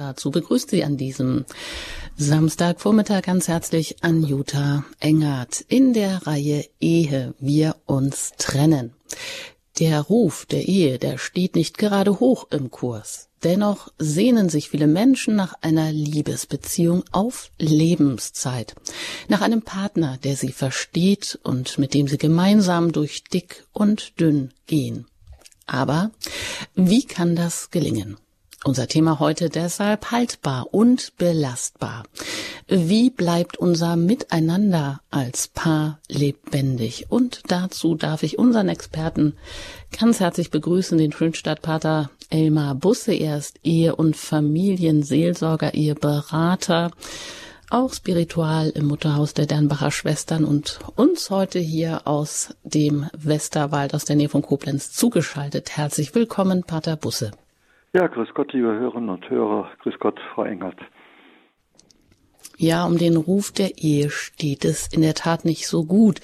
Dazu begrüßt Sie an diesem Samstagvormittag ganz herzlich Anjuta Engert in der Reihe Ehe wir uns trennen. Der Ruf der Ehe, der steht nicht gerade hoch im Kurs. Dennoch sehnen sich viele Menschen nach einer Liebesbeziehung auf Lebenszeit, nach einem Partner, der sie versteht und mit dem sie gemeinsam durch dick und dünn gehen. Aber wie kann das gelingen? Unser Thema heute deshalb haltbar und belastbar. Wie bleibt unser Miteinander als Paar lebendig? Und dazu darf ich unseren Experten ganz herzlich begrüßen, den Schönstadtpater Elmar Busse. Er ist Ehe- und Familienseelsorger, Eheberater, auch spiritual im Mutterhaus der Dernbacher Schwestern und uns heute hier aus dem Westerwald aus der Nähe von Koblenz zugeschaltet. Herzlich willkommen, Pater Busse. Ja, grüß Gott, liebe Hörerinnen und Hörer. Grüß Gott, Frau Engert. Ja, um den Ruf der Ehe steht es in der Tat nicht so gut.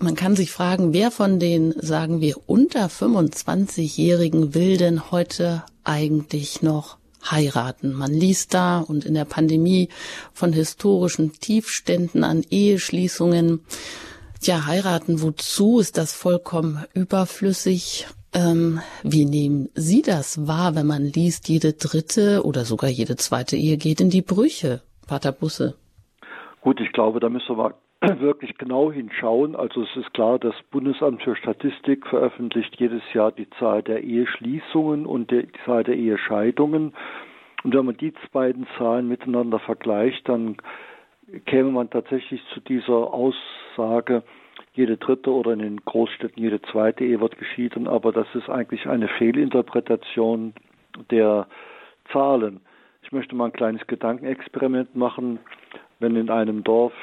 Man kann sich fragen, wer von den, sagen wir, unter 25-Jährigen will denn heute eigentlich noch heiraten? Man liest da und in der Pandemie von historischen Tiefständen an Eheschließungen. Ja, heiraten, wozu ist das vollkommen überflüssig? Ähm, wie nehmen Sie das wahr, wenn man liest, jede dritte oder sogar jede zweite Ehe geht in die Brüche, Pater Busse? Gut, ich glaube, da müssen wir wirklich genau hinschauen. Also es ist klar, das Bundesamt für Statistik veröffentlicht jedes Jahr die Zahl der Eheschließungen und die Zahl der Ehescheidungen. Und wenn man die beiden Zahlen miteinander vergleicht, dann käme man tatsächlich zu dieser Aussage, jede dritte oder in den Großstädten jede zweite Ehe wird geschieden, aber das ist eigentlich eine Fehlinterpretation der Zahlen. Ich möchte mal ein kleines Gedankenexperiment machen. Wenn in einem Dorf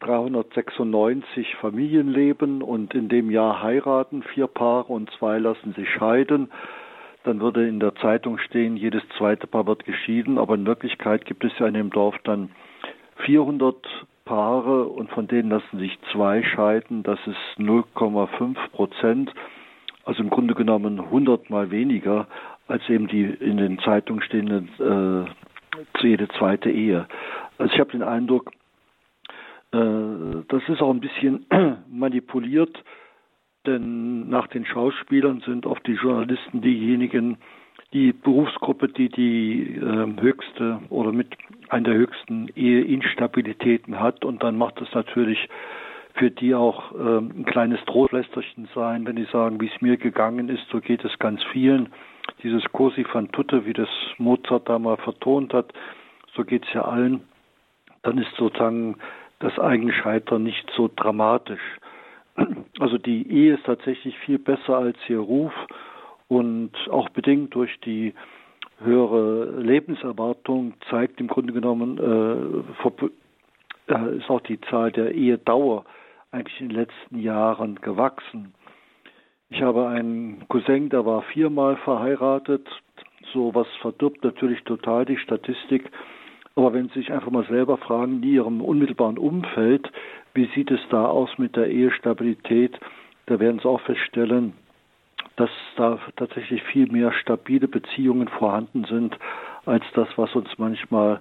396 Familien leben und in dem Jahr heiraten vier Paare und zwei lassen sich scheiden, dann würde in der Zeitung stehen, jedes zweite Paar wird geschieden, aber in Wirklichkeit gibt es ja in dem Dorf dann 400 Paare und von denen lassen sich zwei scheiden. Das ist 0,5 Prozent. Also im Grunde genommen 100 mal weniger als eben die in den Zeitungen stehenden äh, jede zweite Ehe. Also ich habe den Eindruck, äh, das ist auch ein bisschen manipuliert, denn nach den Schauspielern sind oft die Journalisten diejenigen, die Berufsgruppe, die die äh, höchste oder mit einer der höchsten Eheinstabilitäten hat. Und dann macht es natürlich für die auch äh, ein kleines Trostlästerchen sein, wenn die sagen, wie es mir gegangen ist, so geht es ganz vielen. Dieses Cosi fan tutte, wie das Mozart da mal vertont hat, so geht es ja allen. Dann ist sozusagen das Eigenscheitern nicht so dramatisch. Also die Ehe ist tatsächlich viel besser als ihr Ruf und auch bedingt durch die höhere Lebenserwartung zeigt im Grunde genommen, äh, ist auch die Zahl der Ehedauer eigentlich in den letzten Jahren gewachsen. Ich habe einen Cousin, der war viermal verheiratet. So was verdirbt natürlich total die Statistik. Aber wenn Sie sich einfach mal selber fragen, in Ihrem unmittelbaren Umfeld, wie sieht es da aus mit der Ehestabilität, da werden Sie auch feststellen, dass da tatsächlich viel mehr stabile Beziehungen vorhanden sind, als das, was uns manchmal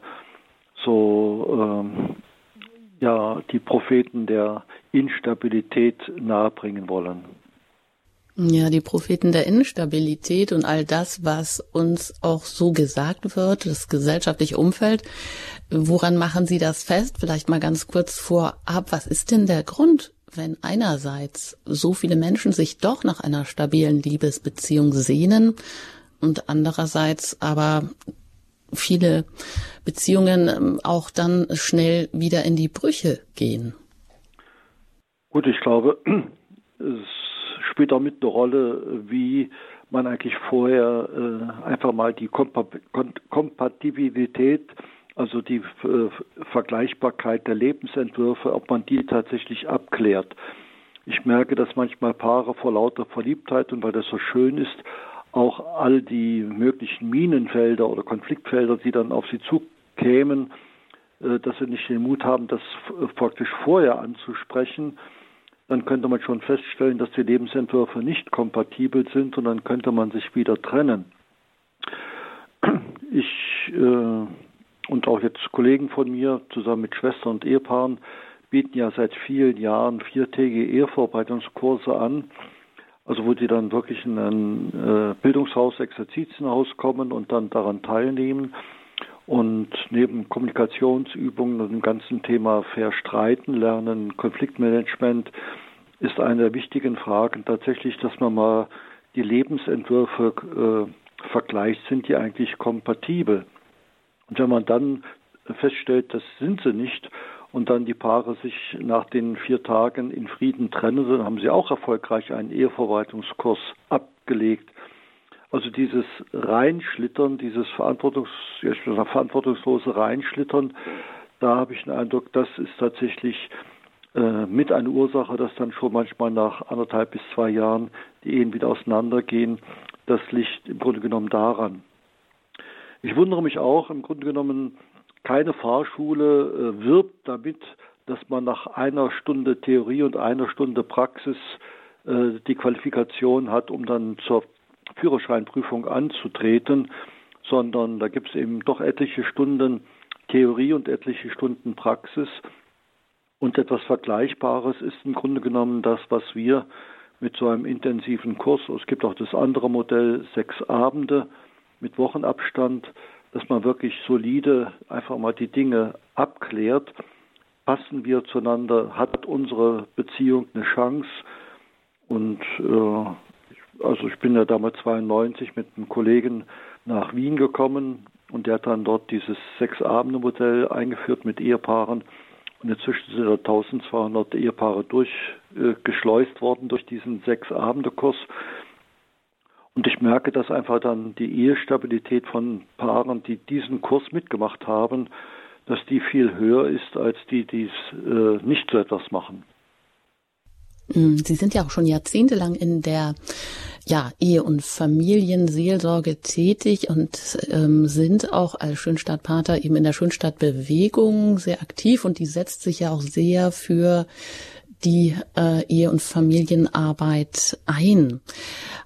so ähm, ja die Propheten der Instabilität nahebringen wollen. Ja, die Propheten der Instabilität und all das, was uns auch so gesagt wird, das gesellschaftliche Umfeld. Woran machen Sie das fest? Vielleicht mal ganz kurz vorab. Was ist denn der Grund wenn einerseits so viele Menschen sich doch nach einer stabilen Liebesbeziehung sehnen und andererseits aber viele Beziehungen ähm, auch dann schnell wieder in die Brüche gehen. Gut, ich glaube, es spielt auch mit eine Rolle, wie man eigentlich vorher äh, einfach mal die Kompatibilität also die äh, Vergleichbarkeit der Lebensentwürfe, ob man die tatsächlich abklärt. Ich merke, dass manchmal Paare vor lauter Verliebtheit und weil das so schön ist, auch all die möglichen Minenfelder oder Konfliktfelder, die dann auf sie zukämen, äh, dass sie nicht den Mut haben, das praktisch vorher anzusprechen, dann könnte man schon feststellen, dass die Lebensentwürfe nicht kompatibel sind und dann könnte man sich wieder trennen. Ich äh, und auch jetzt Kollegen von mir zusammen mit Schwestern und Ehepaaren bieten ja seit vielen Jahren viertägige Ehevorbereitungskurse an. Also wo die dann wirklich in ein äh, Bildungshaus, Exerzitienhaus kommen und dann daran teilnehmen. Und neben Kommunikationsübungen und dem ganzen Thema Verstreiten lernen, Konfliktmanagement, ist eine der wichtigen Fragen tatsächlich, dass man mal die Lebensentwürfe äh, vergleicht, sind die eigentlich kompatibel? Und wenn man dann feststellt, das sind sie nicht, und dann die Paare sich nach den vier Tagen in Frieden trennen, dann haben sie auch erfolgreich einen Eheverwaltungskurs abgelegt. Also dieses Reinschlittern, dieses Verantwortungs verantwortungslose Reinschlittern, da habe ich den Eindruck, das ist tatsächlich äh, mit eine Ursache, dass dann schon manchmal nach anderthalb bis zwei Jahren die Ehen wieder auseinandergehen. Das liegt im Grunde genommen daran. Ich wundere mich auch, im Grunde genommen, keine Fahrschule äh, wirbt damit, dass man nach einer Stunde Theorie und einer Stunde Praxis äh, die Qualifikation hat, um dann zur Führerscheinprüfung anzutreten, sondern da gibt es eben doch etliche Stunden Theorie und etliche Stunden Praxis. Und etwas Vergleichbares ist im Grunde genommen das, was wir mit so einem intensiven Kurs, es gibt auch das andere Modell, sechs Abende mit Wochenabstand, dass man wirklich solide einfach mal die Dinge abklärt. Passen wir zueinander? Hat unsere Beziehung eine Chance? Und äh, also ich bin ja damals 92 mit einem Kollegen nach Wien gekommen und der hat dann dort dieses Sechs-Abende-Modell eingeführt mit Ehepaaren. Und inzwischen sind da 1200 Ehepaare durchgeschleust äh, worden durch diesen Sechs-Abende-Kurs. Und ich merke, dass einfach dann die Ehestabilität von Paaren, die diesen Kurs mitgemacht haben, dass die viel höher ist als die, die es äh, nicht so etwas machen. Mm, Sie sind ja auch schon jahrzehntelang in der ja, Ehe- und Familienseelsorge tätig und ähm, sind auch als Schönstadtpater eben in der Schönstadtbewegung sehr aktiv und die setzt sich ja auch sehr für die äh, Ehe- und Familienarbeit ein.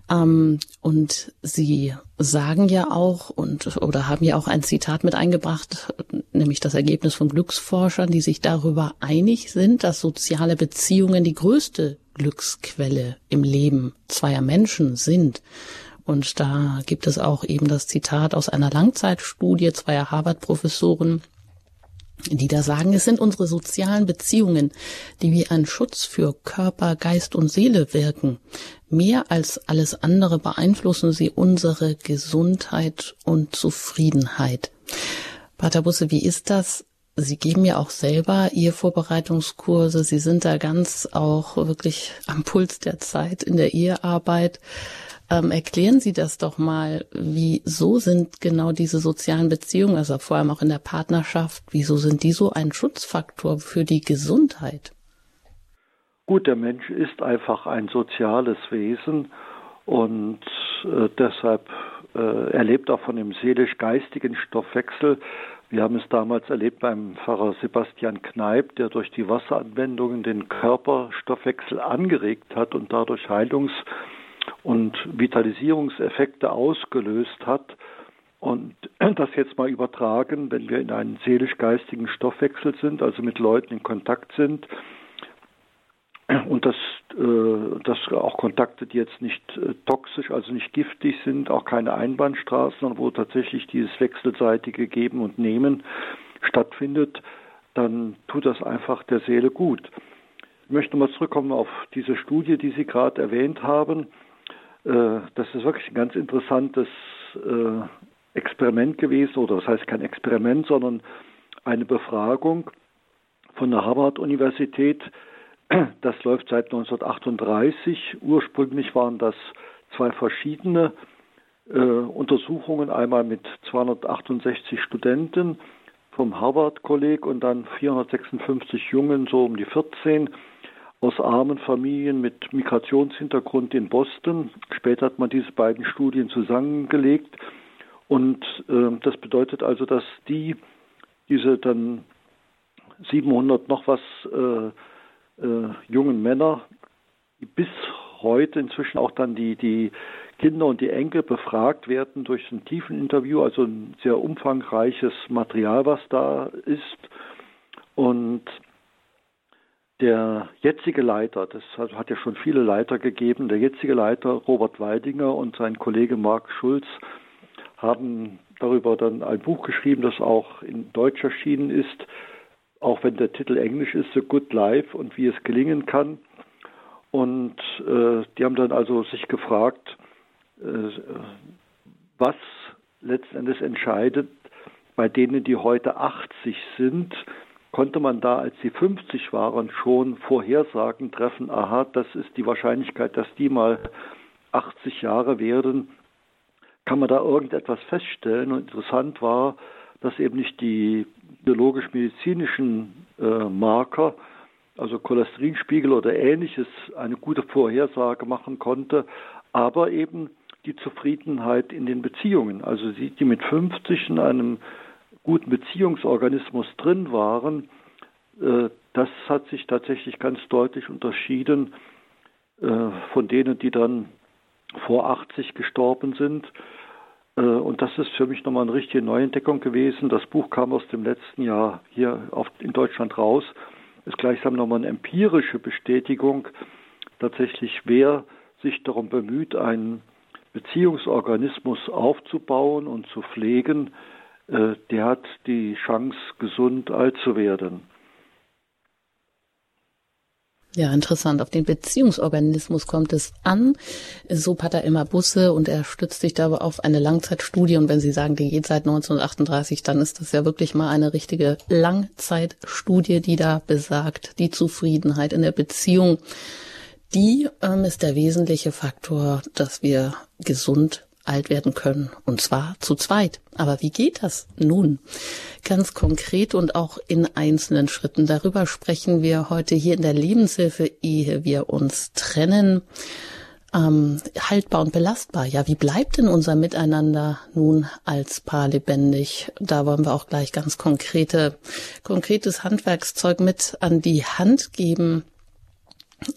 Ähm, und Sie sagen ja auch und oder haben ja auch ein Zitat mit eingebracht, nämlich das Ergebnis von Glücksforschern, die sich darüber einig sind, dass soziale Beziehungen die größte Glücksquelle im Leben zweier Menschen sind. Und da gibt es auch eben das Zitat aus einer Langzeitstudie zweier Harvard-Professoren, die da sagen, es sind unsere sozialen Beziehungen, die wie ein Schutz für Körper, Geist und Seele wirken. Mehr als alles andere beeinflussen sie unsere Gesundheit und Zufriedenheit. Pater Busse, wie ist das? Sie geben ja auch selber Ihr Vorbereitungskurse. Sie sind da ganz auch wirklich am Puls der Zeit in der Ehearbeit. Ähm, erklären Sie das doch mal. Wieso sind genau diese sozialen Beziehungen, also vor allem auch in der Partnerschaft, wieso sind die so ein Schutzfaktor für die Gesundheit? Gut, der Mensch ist einfach ein soziales Wesen und äh, deshalb äh, erlebt auch von dem seelisch-geistigen Stoffwechsel. Wir haben es damals erlebt beim Pfarrer Sebastian Kneip, der durch die Wasseranwendungen den Körperstoffwechsel angeregt hat und dadurch Heilungs- und Vitalisierungseffekte ausgelöst hat. Und das jetzt mal übertragen, wenn wir in einem seelisch-geistigen Stoffwechsel sind, also mit Leuten in Kontakt sind, und das, äh, das auch Kontakte, die jetzt nicht äh, toxisch, also nicht giftig sind, auch keine Einbahnstraßen, sondern wo tatsächlich dieses wechselseitige Geben und Nehmen stattfindet, dann tut das einfach der Seele gut. Ich möchte mal zurückkommen auf diese Studie, die Sie gerade erwähnt haben. Äh, das ist wirklich ein ganz interessantes äh, Experiment gewesen, oder das heißt kein Experiment, sondern eine Befragung von der Harvard-Universität. Das läuft seit 1938. Ursprünglich waren das zwei verschiedene äh, Untersuchungen, einmal mit 268 Studenten vom Harvard-Kolleg und dann 456 Jungen, so um die 14 aus armen Familien mit Migrationshintergrund in Boston. Später hat man diese beiden Studien zusammengelegt und äh, das bedeutet also, dass die diese dann 700 noch was äh, äh, jungen Männer bis heute inzwischen auch dann die, die Kinder und die Enkel befragt werden durch ein tiefen Interview, also ein sehr umfangreiches Material, was da ist. Und der jetzige Leiter, das hat ja schon viele Leiter gegeben, der jetzige Leiter Robert Weidinger und sein Kollege Marc Schulz haben darüber dann ein Buch geschrieben, das auch in Deutsch erschienen ist, auch wenn der Titel Englisch ist, The Good Life und wie es gelingen kann. Und äh, die haben dann also sich gefragt, äh, was letztendlich entscheidet bei denen, die heute 80 sind, konnte man da, als sie 50 waren, schon Vorhersagen treffen, aha, das ist die Wahrscheinlichkeit, dass die mal 80 Jahre werden, kann man da irgendetwas feststellen. Und interessant war, dass eben nicht die biologisch-medizinischen äh, Marker, also Cholesterinspiegel oder ähnliches, eine gute Vorhersage machen konnte, aber eben die Zufriedenheit in den Beziehungen. Also sie, die mit 50 in einem guten Beziehungsorganismus drin waren, äh, das hat sich tatsächlich ganz deutlich unterschieden äh, von denen, die dann vor 80 gestorben sind. Äh, und das ist für mich nochmal eine richtige Neuentdeckung gewesen. Das Buch kam aus dem letzten Jahr hier in Deutschland raus. Ist gleichsam nochmal eine empirische Bestätigung, tatsächlich wer sich darum bemüht, einen Beziehungsorganismus aufzubauen und zu pflegen, der hat die Chance, gesund alt zu werden. Ja, interessant. Auf den Beziehungsorganismus kommt es an. So hat er immer Busse und er stützt sich dabei auf eine Langzeitstudie. Und wenn Sie sagen, die geht seit 1938, dann ist das ja wirklich mal eine richtige Langzeitstudie, die da besagt, die Zufriedenheit in der Beziehung. Die ähm, ist der wesentliche Faktor, dass wir gesund alt werden können. Und zwar zu zweit. Aber wie geht das nun? Ganz konkret und auch in einzelnen Schritten. Darüber sprechen wir heute hier in der Lebenshilfe, ehe wir uns trennen. Ähm, haltbar und belastbar. Ja, wie bleibt denn unser Miteinander nun als Paar lebendig? Da wollen wir auch gleich ganz konkrete, konkretes Handwerkszeug mit an die Hand geben.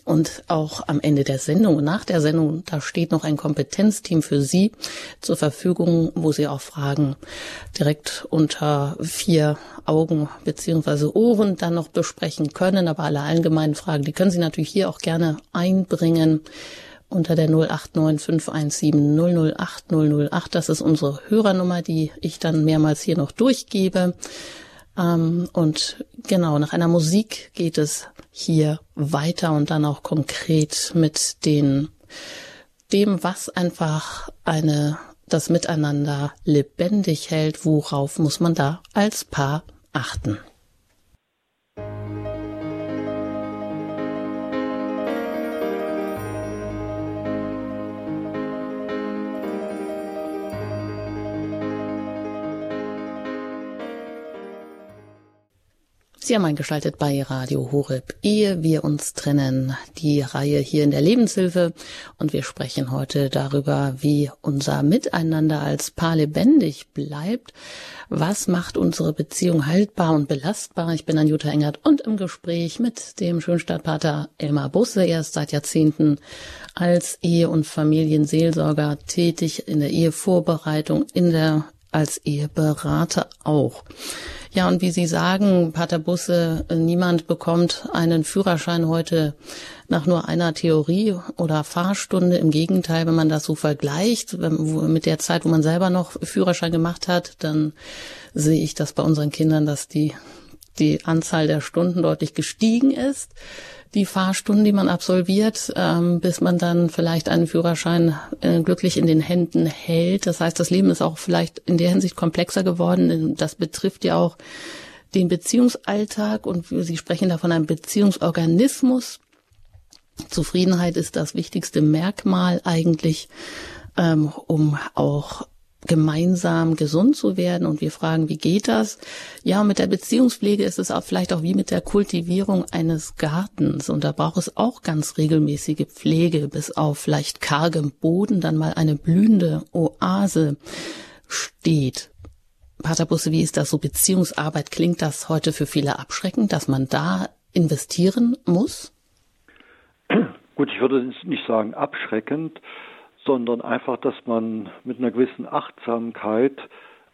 Und auch am Ende der Sendung und nach der Sendung, da steht noch ein Kompetenzteam für Sie zur Verfügung, wo Sie auch Fragen direkt unter vier Augen beziehungsweise Ohren dann noch besprechen können. Aber alle allgemeinen Fragen, die können Sie natürlich hier auch gerne einbringen unter der 089517 008 008. Das ist unsere Hörernummer, die ich dann mehrmals hier noch durchgebe. Ähm, und genau, nach einer Musik geht es hier weiter und dann auch konkret mit den, dem, was einfach eine, das Miteinander lebendig hält, worauf muss man da als Paar achten. Sie haben eingeschaltet bei Radio Horeb, ehe wir uns trennen, die Reihe hier in der Lebenshilfe. Und wir sprechen heute darüber, wie unser Miteinander als Paar lebendig bleibt. Was macht unsere Beziehung haltbar und belastbar? Ich bin Anjuta Engert und im Gespräch mit dem Schönstadtpater Elmar Busse. Er ist seit Jahrzehnten als Ehe- und Familienseelsorger tätig in der Ehevorbereitung, in der als Eheberater auch. Ja, und wie Sie sagen, Pater Busse, niemand bekommt einen Führerschein heute nach nur einer Theorie oder Fahrstunde. Im Gegenteil, wenn man das so vergleicht mit der Zeit, wo man selber noch Führerschein gemacht hat, dann sehe ich das bei unseren Kindern, dass die, die Anzahl der Stunden deutlich gestiegen ist die Fahrstunden, die man absolviert, ähm, bis man dann vielleicht einen Führerschein äh, glücklich in den Händen hält. Das heißt, das Leben ist auch vielleicht in der Hinsicht komplexer geworden. Das betrifft ja auch den Beziehungsalltag und Sie sprechen da von einem Beziehungsorganismus. Zufriedenheit ist das wichtigste Merkmal eigentlich, ähm, um auch gemeinsam gesund zu werden und wir fragen, wie geht das? Ja, mit der Beziehungspflege ist es auch vielleicht auch wie mit der Kultivierung eines Gartens und da braucht es auch ganz regelmäßige Pflege, bis auf vielleicht kargem Boden dann mal eine blühende Oase steht. Pater Busse, wie ist das so Beziehungsarbeit? Klingt das heute für viele abschreckend, dass man da investieren muss? Gut, ich würde nicht sagen abschreckend, sondern einfach, dass man mit einer gewissen Achtsamkeit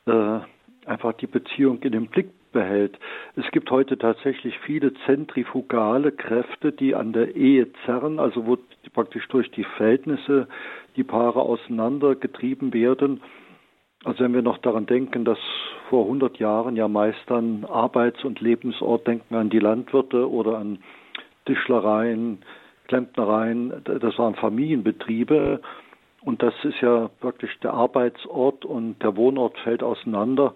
äh, einfach die Beziehung in den Blick behält. Es gibt heute tatsächlich viele zentrifugale Kräfte, die an der Ehe zerren, also wo praktisch durch die Verhältnisse die Paare auseinandergetrieben werden. Also wenn wir noch daran denken, dass vor 100 Jahren ja meist dann Arbeits- und Lebensort denken an die Landwirte oder an Tischlereien, Klempnereien, das waren Familienbetriebe. Und das ist ja praktisch der Arbeitsort und der Wohnort fällt auseinander.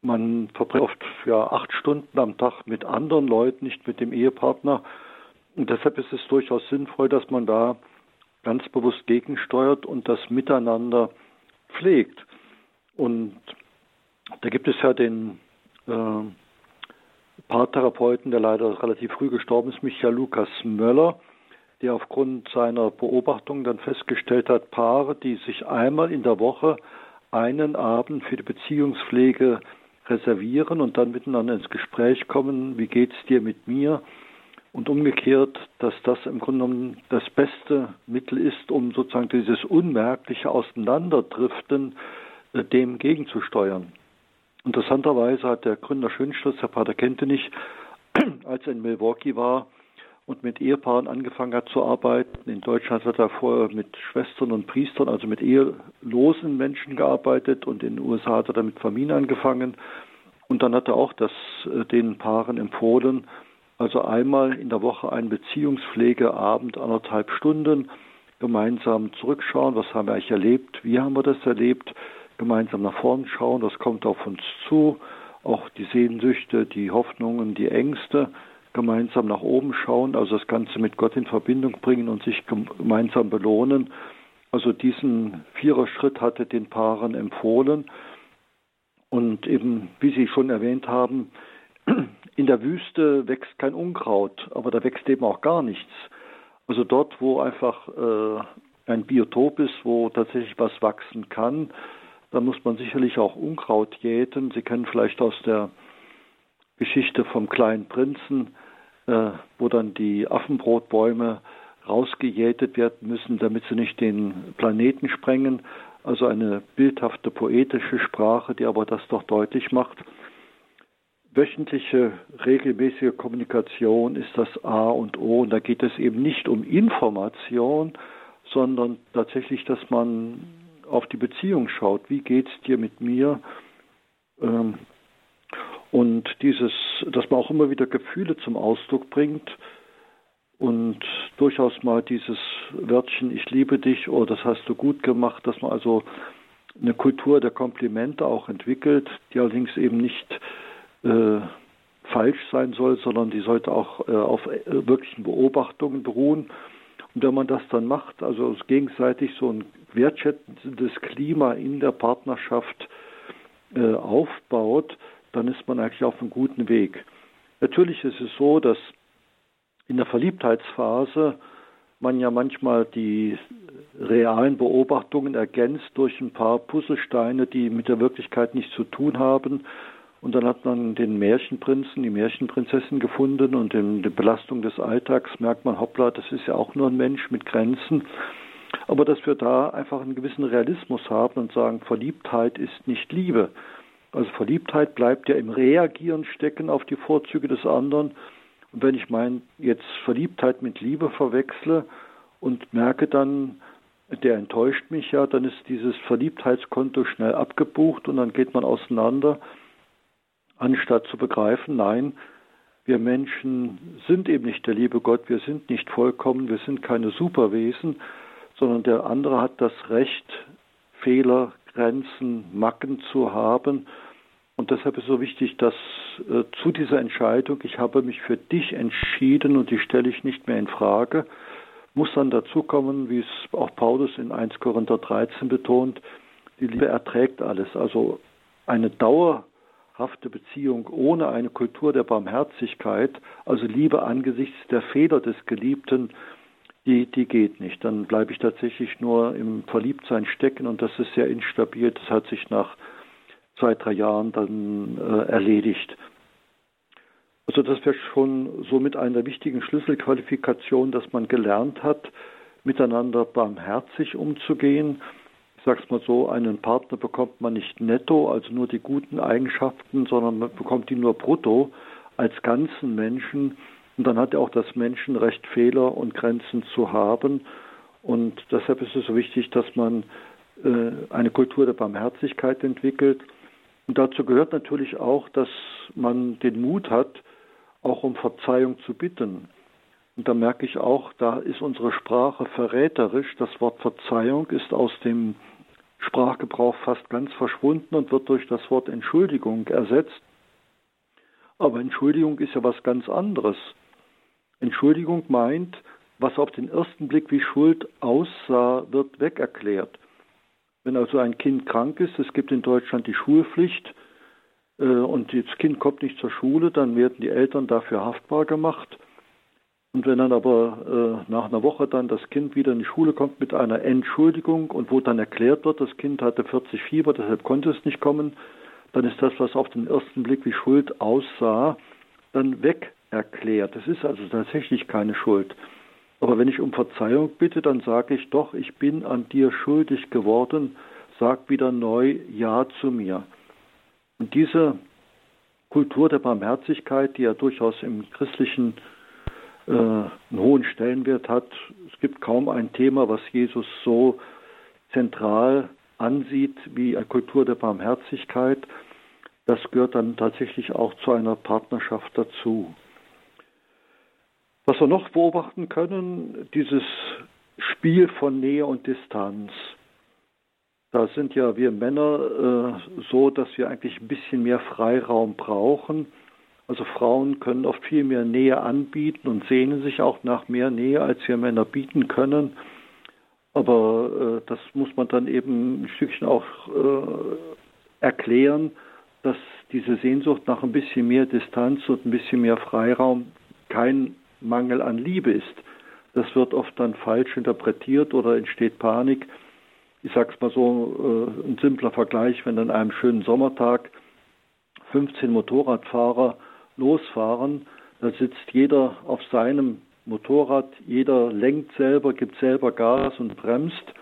Man verbringt oft ja acht Stunden am Tag mit anderen Leuten, nicht mit dem Ehepartner. Und deshalb ist es durchaus sinnvoll, dass man da ganz bewusst gegensteuert und das Miteinander pflegt. Und da gibt es ja den äh, Paartherapeuten, der leider relativ früh gestorben ist, Michael Lukas Möller, der aufgrund seiner Beobachtung dann festgestellt hat, Paare, die sich einmal in der Woche einen Abend für die Beziehungspflege reservieren und dann miteinander ins Gespräch kommen, wie geht's dir mit mir? Und umgekehrt, dass das im Grunde genommen das beste Mittel ist, um sozusagen dieses unmerkliche Auseinanderdriften äh, dem gegenzusteuern. Interessanterweise hat der Gründer Schönschluss, Herr Pater Kentenich, als er in Milwaukee war und mit Ehepaaren angefangen hat zu arbeiten, in Deutschland hat er vorher mit Schwestern und Priestern, also mit ehelosen Menschen gearbeitet und in den USA hat er dann mit Familien angefangen. Und dann hat er auch das äh, den Paaren empfohlen, also einmal in der Woche einen Beziehungspflegeabend, anderthalb Stunden, gemeinsam zurückschauen, was haben wir eigentlich erlebt, wie haben wir das erlebt, gemeinsam nach vorn schauen, was kommt auf uns zu, auch die Sehnsüchte, die Hoffnungen, die Ängste, gemeinsam nach oben schauen, also das Ganze mit Gott in Verbindung bringen und sich gemeinsam belohnen. Also diesen Viererschritt hatte den Paaren empfohlen. Und eben, wie Sie schon erwähnt haben, in der Wüste wächst kein Unkraut, aber da wächst eben auch gar nichts. Also dort, wo einfach äh, ein Biotop ist, wo tatsächlich was wachsen kann, da muss man sicherlich auch Unkraut jäten. Sie kennen vielleicht aus der Geschichte vom kleinen Prinzen, wo dann die Affenbrotbäume rausgejätet werden müssen, damit sie nicht den Planeten sprengen. Also eine bildhafte poetische Sprache, die aber das doch deutlich macht. Wöchentliche, regelmäßige Kommunikation ist das A und O. Und da geht es eben nicht um Information, sondern tatsächlich, dass man auf die Beziehung schaut. Wie geht es dir mit mir? Ähm, und dieses, dass man auch immer wieder Gefühle zum Ausdruck bringt und durchaus mal dieses Wörtchen Ich liebe dich oder das hast du gut gemacht, dass man also eine Kultur der Komplimente auch entwickelt, die allerdings eben nicht äh, falsch sein soll, sondern die sollte auch äh, auf äh, wirklichen Beobachtungen beruhen. Und wenn man das dann macht, also gegenseitig so ein wertschätzendes Klima in der Partnerschaft äh, aufbaut, dann ist man eigentlich auf einem guten Weg. Natürlich ist es so, dass in der Verliebtheitsphase man ja manchmal die realen Beobachtungen ergänzt durch ein paar Puzzlesteine, die mit der Wirklichkeit nichts zu tun haben. Und dann hat man den Märchenprinzen, die Märchenprinzessin gefunden und in der Belastung des Alltags merkt man, hoppla, das ist ja auch nur ein Mensch mit Grenzen. Aber dass wir da einfach einen gewissen Realismus haben und sagen, Verliebtheit ist nicht Liebe. Also Verliebtheit bleibt ja im Reagieren stecken auf die Vorzüge des anderen. Und wenn ich mein jetzt Verliebtheit mit Liebe verwechsle und merke dann, der enttäuscht mich ja, dann ist dieses Verliebtheitskonto schnell abgebucht und dann geht man auseinander, anstatt zu begreifen, nein, wir Menschen sind eben nicht der liebe Gott, wir sind nicht vollkommen, wir sind keine Superwesen, sondern der andere hat das Recht, Fehler, Grenzen, Macken zu haben. Und deshalb ist so wichtig, dass äh, zu dieser Entscheidung, ich habe mich für dich entschieden und die stelle ich nicht mehr in Frage, muss dann dazu kommen, wie es auch Paulus in 1 Korinther 13 betont, die Liebe erträgt alles. Also eine dauerhafte Beziehung ohne eine Kultur der Barmherzigkeit, also Liebe angesichts der Fehler des Geliebten, die, die geht nicht. Dann bleibe ich tatsächlich nur im Verliebtsein stecken und das ist sehr instabil. Das hat sich nach zwei, drei Jahren dann äh, erledigt. Also das wäre schon somit eine der wichtigen Schlüsselqualifikationen, dass man gelernt hat, miteinander barmherzig umzugehen. Ich sage es mal so, einen Partner bekommt man nicht netto, also nur die guten Eigenschaften, sondern man bekommt die nur brutto als ganzen Menschen. Und dann hat er auch das Menschenrecht, Fehler und Grenzen zu haben. Und deshalb ist es so wichtig, dass man äh, eine Kultur der Barmherzigkeit entwickelt. Und dazu gehört natürlich auch, dass man den Mut hat, auch um Verzeihung zu bitten. Und da merke ich auch, da ist unsere Sprache verräterisch. Das Wort Verzeihung ist aus dem Sprachgebrauch fast ganz verschwunden und wird durch das Wort Entschuldigung ersetzt. Aber Entschuldigung ist ja was ganz anderes. Entschuldigung meint, was auf den ersten Blick wie Schuld aussah, wird wegerklärt. Wenn also ein Kind krank ist, es gibt in Deutschland die Schulpflicht äh, und das Kind kommt nicht zur Schule, dann werden die Eltern dafür haftbar gemacht. Und wenn dann aber äh, nach einer Woche dann das Kind wieder in die Schule kommt mit einer Entschuldigung und wo dann erklärt wird, das Kind hatte 40 Fieber, deshalb konnte es nicht kommen, dann ist das, was auf den ersten Blick wie Schuld aussah, dann weg erklärt. Es ist also tatsächlich keine Schuld. Aber wenn ich um Verzeihung bitte, dann sage ich doch, ich bin an dir schuldig geworden, sag wieder neu Ja zu mir. Und diese Kultur der Barmherzigkeit, die ja durchaus im christlichen äh, einen hohen Stellenwert hat, es gibt kaum ein Thema, was Jesus so zentral ansieht wie eine Kultur der Barmherzigkeit. Das gehört dann tatsächlich auch zu einer Partnerschaft dazu. Was wir noch beobachten können, dieses Spiel von Nähe und Distanz. Da sind ja wir Männer äh, so, dass wir eigentlich ein bisschen mehr Freiraum brauchen. Also Frauen können oft viel mehr Nähe anbieten und sehnen sich auch nach mehr Nähe, als wir Männer bieten können. Aber äh, das muss man dann eben ein Stückchen auch äh, erklären, dass diese Sehnsucht nach ein bisschen mehr Distanz und ein bisschen mehr Freiraum kein Mangel an Liebe ist. Das wird oft dann falsch interpretiert oder entsteht Panik. Ich sage es mal so, äh, ein simpler Vergleich, wenn an einem schönen Sommertag 15 Motorradfahrer losfahren, da sitzt jeder auf seinem Motorrad, jeder lenkt selber, gibt selber Gas und bremst.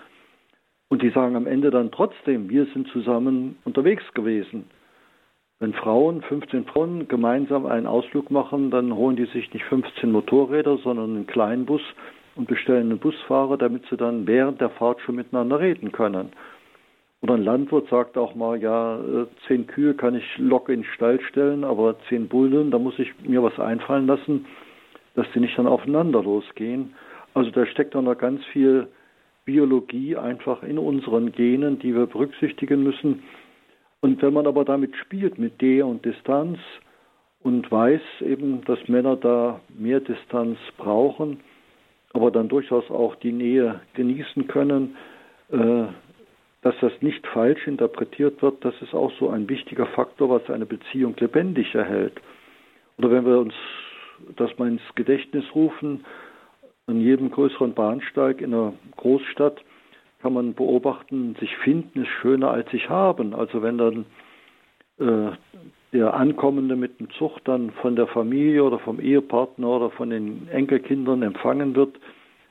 Und die sagen am Ende dann trotzdem, wir sind zusammen unterwegs gewesen. Wenn Frauen, 15 Frauen gemeinsam einen Ausflug machen, dann holen die sich nicht 15 Motorräder, sondern einen kleinen Bus und bestellen einen Busfahrer, damit sie dann während der Fahrt schon miteinander reden können. Oder ein Landwirt sagt auch mal, ja, äh, zehn Kühe kann ich locker in den Stall stellen, aber zehn Bullen, da muss ich mir was einfallen lassen, dass die nicht dann aufeinander losgehen. Also da steckt auch noch ganz viel Biologie einfach in unseren Genen, die wir berücksichtigen müssen. Und wenn man aber damit spielt, mit Nähe und Distanz und weiß eben, dass Männer da mehr Distanz brauchen, aber dann durchaus auch die Nähe genießen können, äh, dass das nicht falsch interpretiert wird, das ist auch so ein wichtiger Faktor, was eine Beziehung lebendig erhält. Oder wenn wir uns das mal ins Gedächtnis rufen, an jedem größeren Bahnsteig in einer Großstadt kann man beobachten, sich finden ist schöner als sich haben. Also wenn dann äh, der Ankommende mit dem Zug dann von der Familie oder vom Ehepartner oder von den Enkelkindern empfangen wird,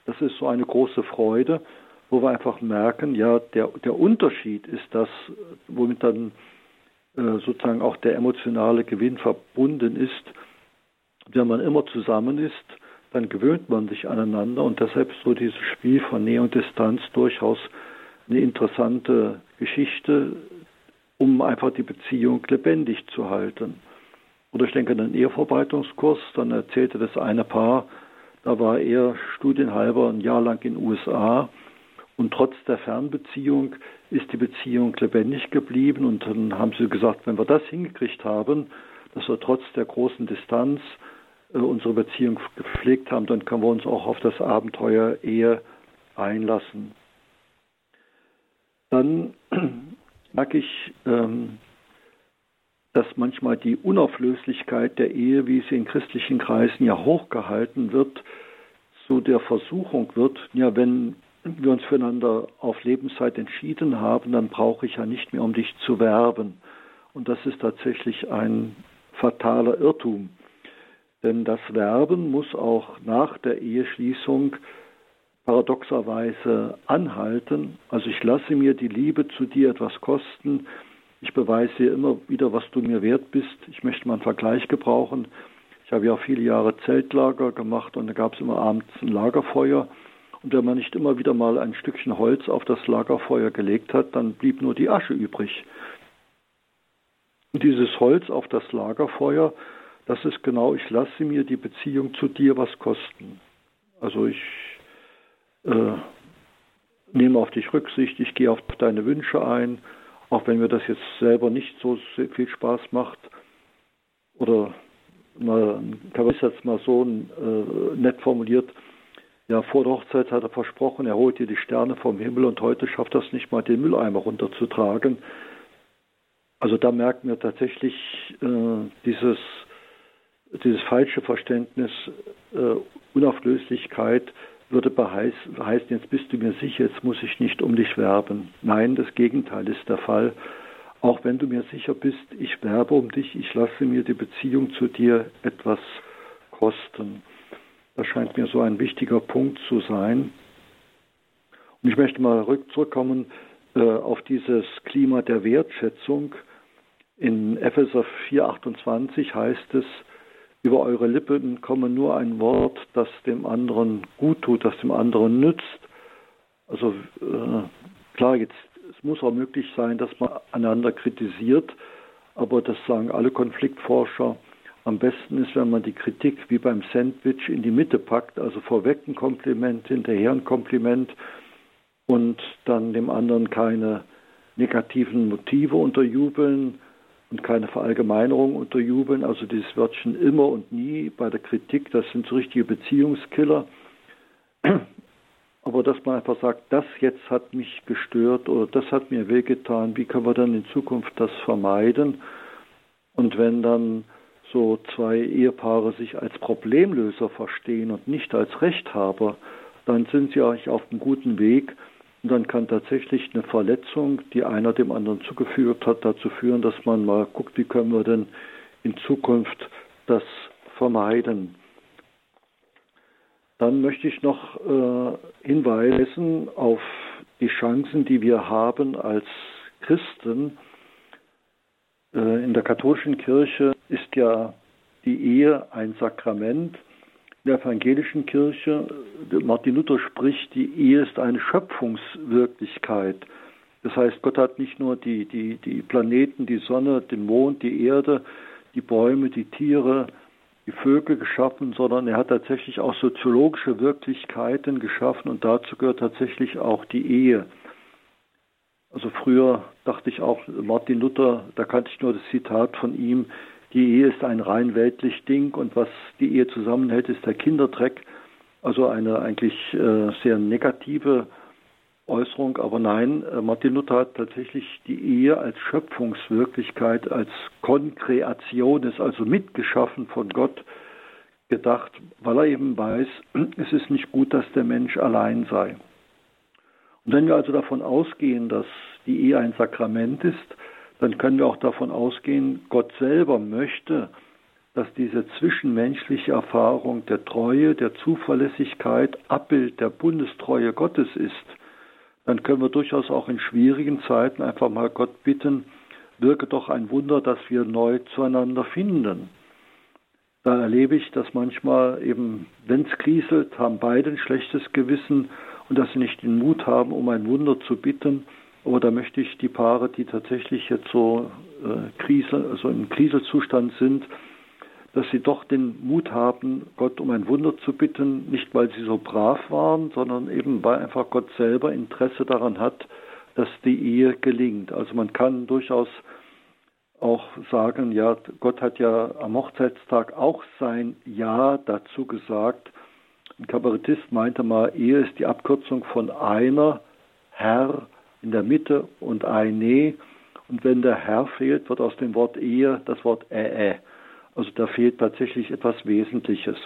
das ist so eine große Freude, wo wir einfach merken, ja, der, der Unterschied ist das, womit dann äh, sozusagen auch der emotionale Gewinn verbunden ist. Wenn man immer zusammen ist, dann gewöhnt man sich aneinander und deshalb so dieses Spiel von Nähe und Distanz durchaus eine interessante Geschichte, um einfach die Beziehung lebendig zu halten. Oder ich denke an den Ehevorbereitungskurs, dann erzählte das eine Paar, da war er studienhalber ein Jahr lang in den USA und trotz der Fernbeziehung ist die Beziehung lebendig geblieben und dann haben sie gesagt, wenn wir das hingekriegt haben, dass wir trotz der großen Distanz unsere Beziehung gepflegt haben, dann können wir uns auch auf das Abenteuer Ehe einlassen. Dann merke ich, ähm, dass manchmal die Unauflöslichkeit der Ehe, wie sie in christlichen Kreisen ja hochgehalten wird, zu der Versuchung wird, ja, wenn wir uns füreinander auf Lebenszeit entschieden haben, dann brauche ich ja nicht mehr, um dich zu werben. Und das ist tatsächlich ein fataler Irrtum. Denn das Werben muss auch nach der Eheschließung paradoxerweise anhalten. Also ich lasse mir die Liebe zu dir etwas kosten. Ich beweise dir immer wieder, was du mir wert bist. Ich möchte mal einen Vergleich gebrauchen. Ich habe ja viele Jahre Zeltlager gemacht und da gab es immer abends ein Lagerfeuer. Und wenn man nicht immer wieder mal ein Stückchen Holz auf das Lagerfeuer gelegt hat, dann blieb nur die Asche übrig. Und dieses Holz auf das Lagerfeuer, das ist genau, ich lasse mir die Beziehung zu dir was kosten. Also ich äh, nehme auf dich Rücksicht, ich gehe auf deine Wünsche ein, auch wenn mir das jetzt selber nicht so viel Spaß macht. Oder mal, ein Kabarett jetzt mal so äh, nett formuliert, ja, vor der Hochzeit hat er versprochen, er holt dir die Sterne vom Himmel und heute schafft er es nicht mal, den Mülleimer runterzutragen. Also da merken wir tatsächlich äh, dieses, dieses falsche Verständnis, äh, Unauflöslichkeit würde beheißen, jetzt bist du mir sicher, jetzt muss ich nicht um dich werben. Nein, das Gegenteil ist der Fall. Auch wenn du mir sicher bist, ich werbe um dich, ich lasse mir die Beziehung zu dir etwas kosten. Das scheint mir so ein wichtiger Punkt zu sein. Und ich möchte mal zurückkommen äh, auf dieses Klima der Wertschätzung. In Epheser 4,28 heißt es, über eure Lippen komme nur ein Wort, das dem anderen gut tut, das dem anderen nützt. Also äh, klar, jetzt es muss auch möglich sein, dass man einander kritisiert, aber das sagen alle Konfliktforscher. Am besten ist, wenn man die Kritik wie beim Sandwich in die Mitte packt, also vorweg ein Kompliment, hinterher ein Kompliment und dann dem anderen keine negativen Motive unterjubeln, und keine Verallgemeinerung unterjubeln. Also dieses Wörtchen immer und nie bei der Kritik, das sind so richtige Beziehungskiller. Aber dass man einfach sagt, das jetzt hat mich gestört oder das hat mir wehgetan, wie können wir dann in Zukunft das vermeiden? Und wenn dann so zwei Ehepaare sich als Problemlöser verstehen und nicht als Rechthaber, dann sind sie eigentlich auf einem guten Weg, und dann kann tatsächlich eine Verletzung, die einer dem anderen zugefügt hat, dazu führen, dass man mal guckt, wie können wir denn in Zukunft das vermeiden. Dann möchte ich noch äh, hinweisen auf die Chancen, die wir haben als Christen. Äh, in der katholischen Kirche ist ja die Ehe ein Sakrament der evangelischen Kirche, Martin Luther spricht, die Ehe ist eine Schöpfungswirklichkeit. Das heißt, Gott hat nicht nur die, die, die Planeten, die Sonne, den Mond, die Erde, die Bäume, die Tiere, die Vögel geschaffen, sondern er hat tatsächlich auch soziologische Wirklichkeiten geschaffen und dazu gehört tatsächlich auch die Ehe. Also früher dachte ich auch, Martin Luther, da kannte ich nur das Zitat von ihm, die Ehe ist ein rein weltlich Ding und was die Ehe zusammenhält, ist der Kinderdreck. Also eine eigentlich äh, sehr negative Äußerung, aber nein, äh, Martin Luther hat tatsächlich die Ehe als Schöpfungswirklichkeit, als Konkreation, ist also mitgeschaffen von Gott gedacht, weil er eben weiß, es ist nicht gut, dass der Mensch allein sei. Und wenn wir also davon ausgehen, dass die Ehe ein Sakrament ist, dann können wir auch davon ausgehen, Gott selber möchte, dass diese zwischenmenschliche Erfahrung der Treue, der Zuverlässigkeit Abbild der Bundestreue Gottes ist, dann können wir durchaus auch in schwierigen Zeiten einfach mal Gott bitten, wirke doch ein Wunder, dass wir neu zueinander finden. Da erlebe ich, dass manchmal eben, wenn es kriselt, haben beide ein schlechtes Gewissen und dass sie nicht den Mut haben, um ein Wunder zu bitten. Aber da möchte ich die Paare, die tatsächlich jetzt so äh, Krise, also im Kriselzustand sind, dass sie doch den Mut haben, Gott um ein Wunder zu bitten, nicht weil sie so brav waren, sondern eben weil einfach Gott selber Interesse daran hat, dass die Ehe gelingt. Also man kann durchaus auch sagen, ja, Gott hat ja am Hochzeitstag auch sein Ja dazu gesagt. Ein Kabarettist meinte mal, Ehe ist die Abkürzung von einer Herr in der Mitte und eine. Und wenn der Herr fehlt, wird aus dem Wort Ehe das Wort Ä. Also da fehlt tatsächlich etwas Wesentliches.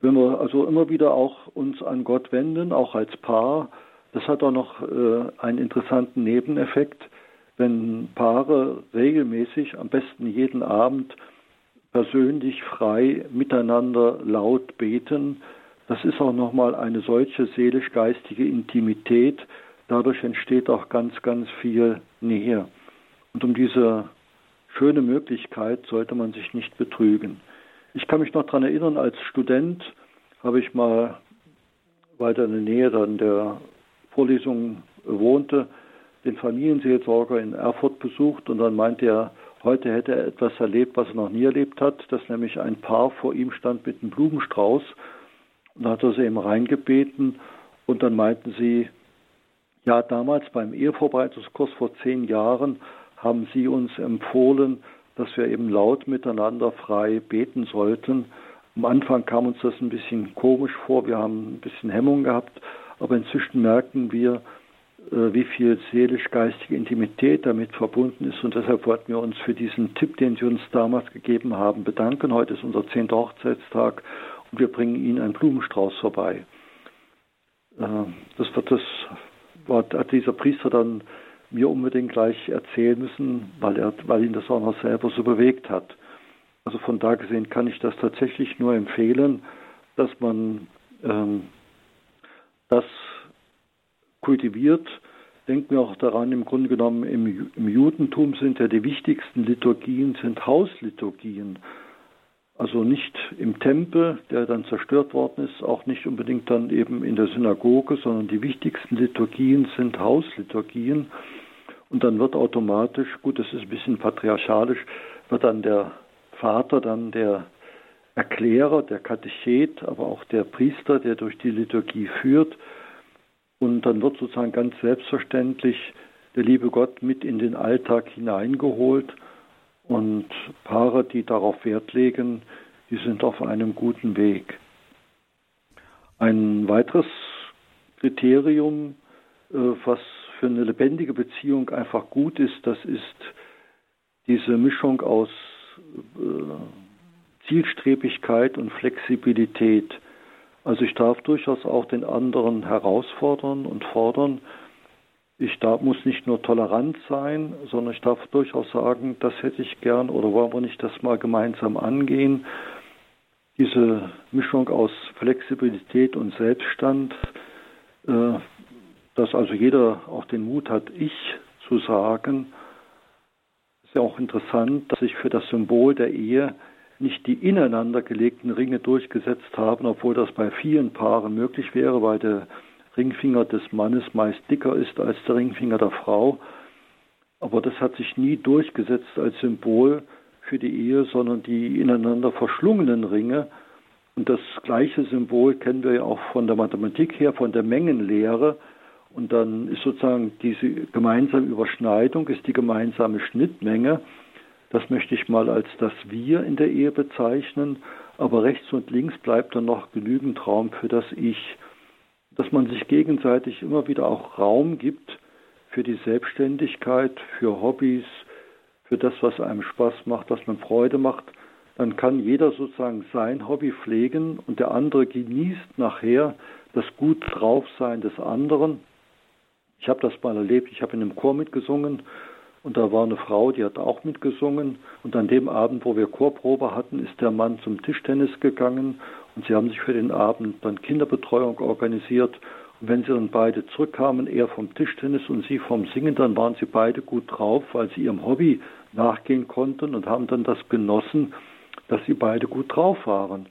Wenn wir also immer wieder auch uns an Gott wenden, auch als Paar, das hat auch noch äh, einen interessanten Nebeneffekt. Wenn Paare regelmäßig, am besten jeden Abend, persönlich frei miteinander laut beten, das ist auch nochmal eine solche seelisch-geistige Intimität. Dadurch entsteht auch ganz, ganz viel Nähe. Und um diese schöne Möglichkeit sollte man sich nicht betrügen. Ich kann mich noch daran erinnern, als Student habe ich mal weiter in der Nähe dann der Vorlesung wohnte, den Familienseelsorger in Erfurt besucht und dann meinte er, heute hätte er etwas erlebt, was er noch nie erlebt hat, dass nämlich ein Paar vor ihm stand mit einem Blumenstrauß und hat sie eben reingebeten und dann meinten sie, ja, damals beim Ehevorbereitungskurs vor zehn Jahren haben sie uns empfohlen, dass wir eben laut miteinander frei beten sollten. Am Anfang kam uns das ein bisschen komisch vor, wir haben ein bisschen Hemmung gehabt, aber inzwischen merken wir, äh, wie viel seelisch-geistige Intimität damit verbunden ist. Und deshalb wollten wir uns für diesen Tipp, den Sie uns damals gegeben haben, bedanken. Heute ist unser zehnter Hochzeitstag und wir bringen Ihnen einen Blumenstrauß vorbei. Äh, das, wird, das hat dieser Priester dann mir unbedingt gleich erzählen müssen, weil, er, weil ihn das auch noch selber so bewegt hat. Also von da gesehen kann ich das tatsächlich nur empfehlen, dass man ähm, das kultiviert. Denken wir auch daran, im Grunde genommen im, im Judentum sind ja die wichtigsten Liturgien sind Hausliturgien. Also nicht im Tempel, der dann zerstört worden ist, auch nicht unbedingt dann eben in der Synagoge, sondern die wichtigsten Liturgien sind Hausliturgien. Und dann wird automatisch, gut, das ist ein bisschen patriarchalisch, wird dann der Vater dann der Erklärer, der Katechet, aber auch der Priester, der durch die Liturgie führt. Und dann wird sozusagen ganz selbstverständlich der liebe Gott mit in den Alltag hineingeholt. Und Paare, die darauf Wert legen, die sind auf einem guten Weg. Ein weiteres Kriterium, äh, was für eine lebendige Beziehung einfach gut ist, das ist diese Mischung aus äh, Zielstrebigkeit und Flexibilität. Also ich darf durchaus auch den anderen herausfordern und fordern. Ich darf, muss nicht nur tolerant sein, sondern ich darf durchaus sagen, das hätte ich gern oder wollen wir nicht das mal gemeinsam angehen. Diese Mischung aus Flexibilität und Selbststand äh, dass also jeder auch den Mut hat, ich zu sagen. Ist ja auch interessant, dass sich für das Symbol der Ehe nicht die ineinander gelegten Ringe durchgesetzt haben, obwohl das bei vielen Paaren möglich wäre, weil der Ringfinger des Mannes meist dicker ist als der Ringfinger der Frau. Aber das hat sich nie durchgesetzt als Symbol für die Ehe, sondern die ineinander verschlungenen Ringe. Und das gleiche Symbol kennen wir ja auch von der Mathematik her, von der Mengenlehre. Und dann ist sozusagen diese gemeinsame Überschneidung, ist die gemeinsame Schnittmenge. Das möchte ich mal als das Wir in der Ehe bezeichnen. Aber rechts und links bleibt dann noch genügend Raum für das Ich. Dass man sich gegenseitig immer wieder auch Raum gibt für die Selbstständigkeit, für Hobbys, für das, was einem Spaß macht, was man Freude macht. Dann kann jeder sozusagen sein Hobby pflegen und der andere genießt nachher das Gut draufsein des anderen ich habe das mal erlebt, ich habe in einem Chor mitgesungen und da war eine Frau, die hat auch mitgesungen. Und an dem Abend, wo wir Chorprobe hatten, ist der Mann zum Tischtennis gegangen und sie haben sich für den Abend dann Kinderbetreuung organisiert. Und wenn sie dann beide zurückkamen, er vom Tischtennis und sie vom Singen, dann waren sie beide gut drauf, weil sie ihrem Hobby nachgehen konnten und haben dann das genossen, dass sie beide gut drauf waren.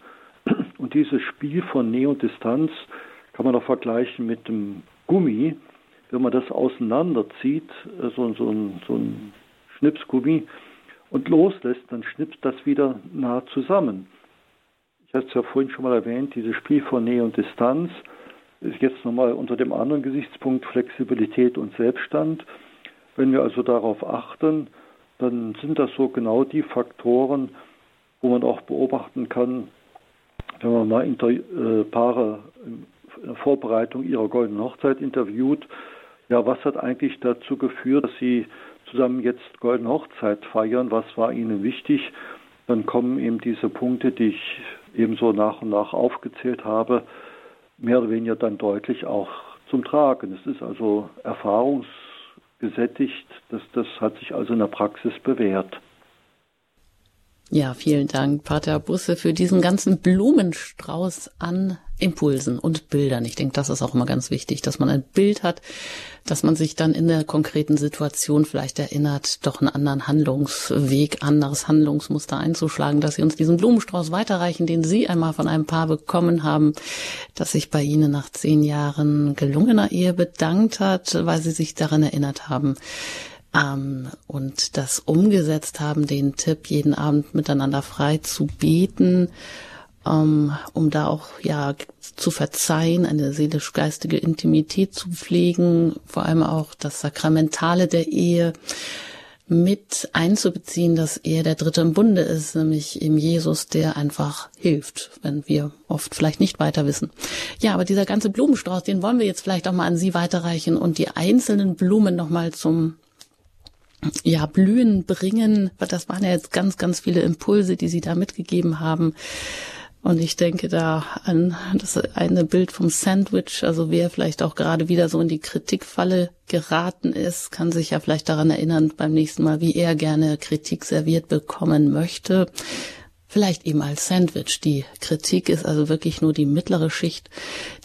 Und dieses Spiel von Nähe und Distanz kann man auch vergleichen mit dem Gummi wenn man das auseinanderzieht, äh, so, so, so ein Schnipsgummi, und loslässt, dann schnipst das wieder nah zusammen. Ich hatte es ja vorhin schon mal erwähnt, dieses Spiel von Nähe und Distanz ist jetzt nochmal unter dem anderen Gesichtspunkt Flexibilität und Selbststand. Wenn wir also darauf achten, dann sind das so genau die Faktoren, wo man auch beobachten kann, wenn man mal Inter äh, Paare in der Vorbereitung ihrer goldenen Hochzeit interviewt, ja, was hat eigentlich dazu geführt, dass Sie zusammen jetzt Goldene Hochzeit feiern? Was war Ihnen wichtig? Dann kommen eben diese Punkte, die ich ebenso nach und nach aufgezählt habe, mehr oder weniger dann deutlich auch zum Tragen. Es ist also erfahrungsgesättigt, das, das hat sich also in der Praxis bewährt. Ja, vielen Dank, Pater Busse, für diesen ganzen Blumenstrauß an Impulsen und Bildern. Ich denke, das ist auch immer ganz wichtig, dass man ein Bild hat, dass man sich dann in der konkreten Situation vielleicht erinnert, doch einen anderen Handlungsweg, anderes Handlungsmuster einzuschlagen, dass Sie uns diesen Blumenstrauß weiterreichen, den Sie einmal von einem Paar bekommen haben, das sich bei Ihnen nach zehn Jahren gelungener Ehe bedankt hat, weil Sie sich daran erinnert haben, ähm, und das umgesetzt haben, den Tipp, jeden Abend miteinander frei zu beten ähm, um da auch ja zu verzeihen, eine seelisch-geistige Intimität zu pflegen, vor allem auch das Sakramentale der Ehe mit einzubeziehen, dass er der Dritte im Bunde ist, nämlich im Jesus, der einfach hilft, wenn wir oft vielleicht nicht weiter wissen. Ja, aber dieser ganze Blumenstrauß, den wollen wir jetzt vielleicht auch mal an Sie weiterreichen und die einzelnen Blumen nochmal zum ja, Blühen bringen. Das waren ja jetzt ganz, ganz viele Impulse, die Sie da mitgegeben haben. Und ich denke da an das eine Bild vom Sandwich, also wer vielleicht auch gerade wieder so in die Kritikfalle geraten ist, kann sich ja vielleicht daran erinnern beim nächsten Mal, wie er gerne Kritik serviert bekommen möchte. Vielleicht eben als Sandwich. Die Kritik ist also wirklich nur die mittlere Schicht,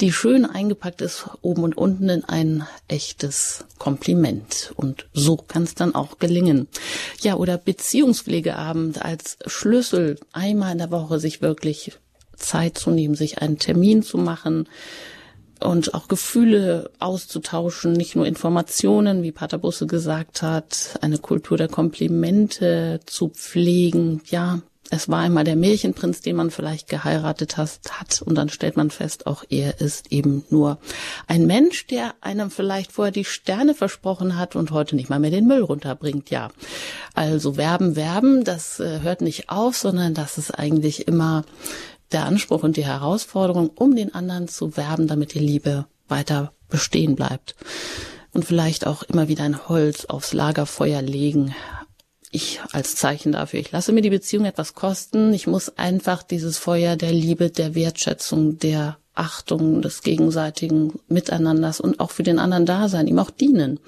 die schön eingepackt ist, oben und unten in ein echtes Kompliment. Und so kann es dann auch gelingen. Ja, oder Beziehungspflegeabend als Schlüssel, einmal in der Woche sich wirklich Zeit zu nehmen, sich einen Termin zu machen und auch Gefühle auszutauschen, nicht nur Informationen, wie Pater Busse gesagt hat, eine Kultur der Komplimente zu pflegen. Ja, es war einmal der Märchenprinz, den man vielleicht geheiratet hat, und dann stellt man fest, auch er ist eben nur ein Mensch, der einem vielleicht vorher die Sterne versprochen hat und heute nicht mal mehr den Müll runterbringt. Ja, also werben, werben, das äh, hört nicht auf, sondern das ist eigentlich immer der Anspruch und die Herausforderung, um den anderen zu werben, damit die Liebe weiter bestehen bleibt. Und vielleicht auch immer wieder ein Holz aufs Lagerfeuer legen. Ich als Zeichen dafür, ich lasse mir die Beziehung etwas kosten. Ich muss einfach dieses Feuer der Liebe, der Wertschätzung, der Achtung, des gegenseitigen Miteinanders und auch für den anderen da sein, ihm auch dienen.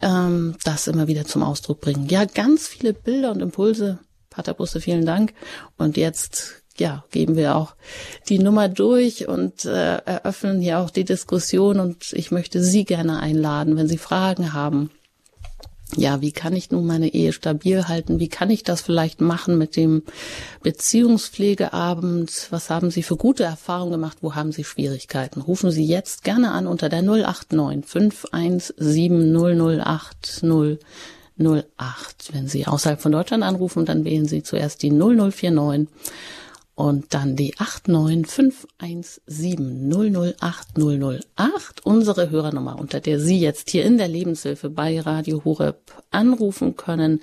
Ähm, das immer wieder zum Ausdruck bringen. Ja, ganz viele Bilder und Impulse. Pater Busse, vielen Dank. Und jetzt ja, geben wir auch die Nummer durch und äh, eröffnen hier auch die Diskussion und ich möchte Sie gerne einladen, wenn Sie Fragen haben. Ja, wie kann ich nun meine Ehe stabil halten? Wie kann ich das vielleicht machen mit dem Beziehungspflegeabend? Was haben Sie für gute Erfahrungen gemacht? Wo haben Sie Schwierigkeiten? Rufen Sie jetzt gerne an unter der 089 517 008 008. Wenn Sie außerhalb von Deutschland anrufen, dann wählen Sie zuerst die 0049 und dann die 89517008008, unsere Hörernummer, unter der Sie jetzt hier in der Lebenshilfe bei Radio Horeb anrufen können,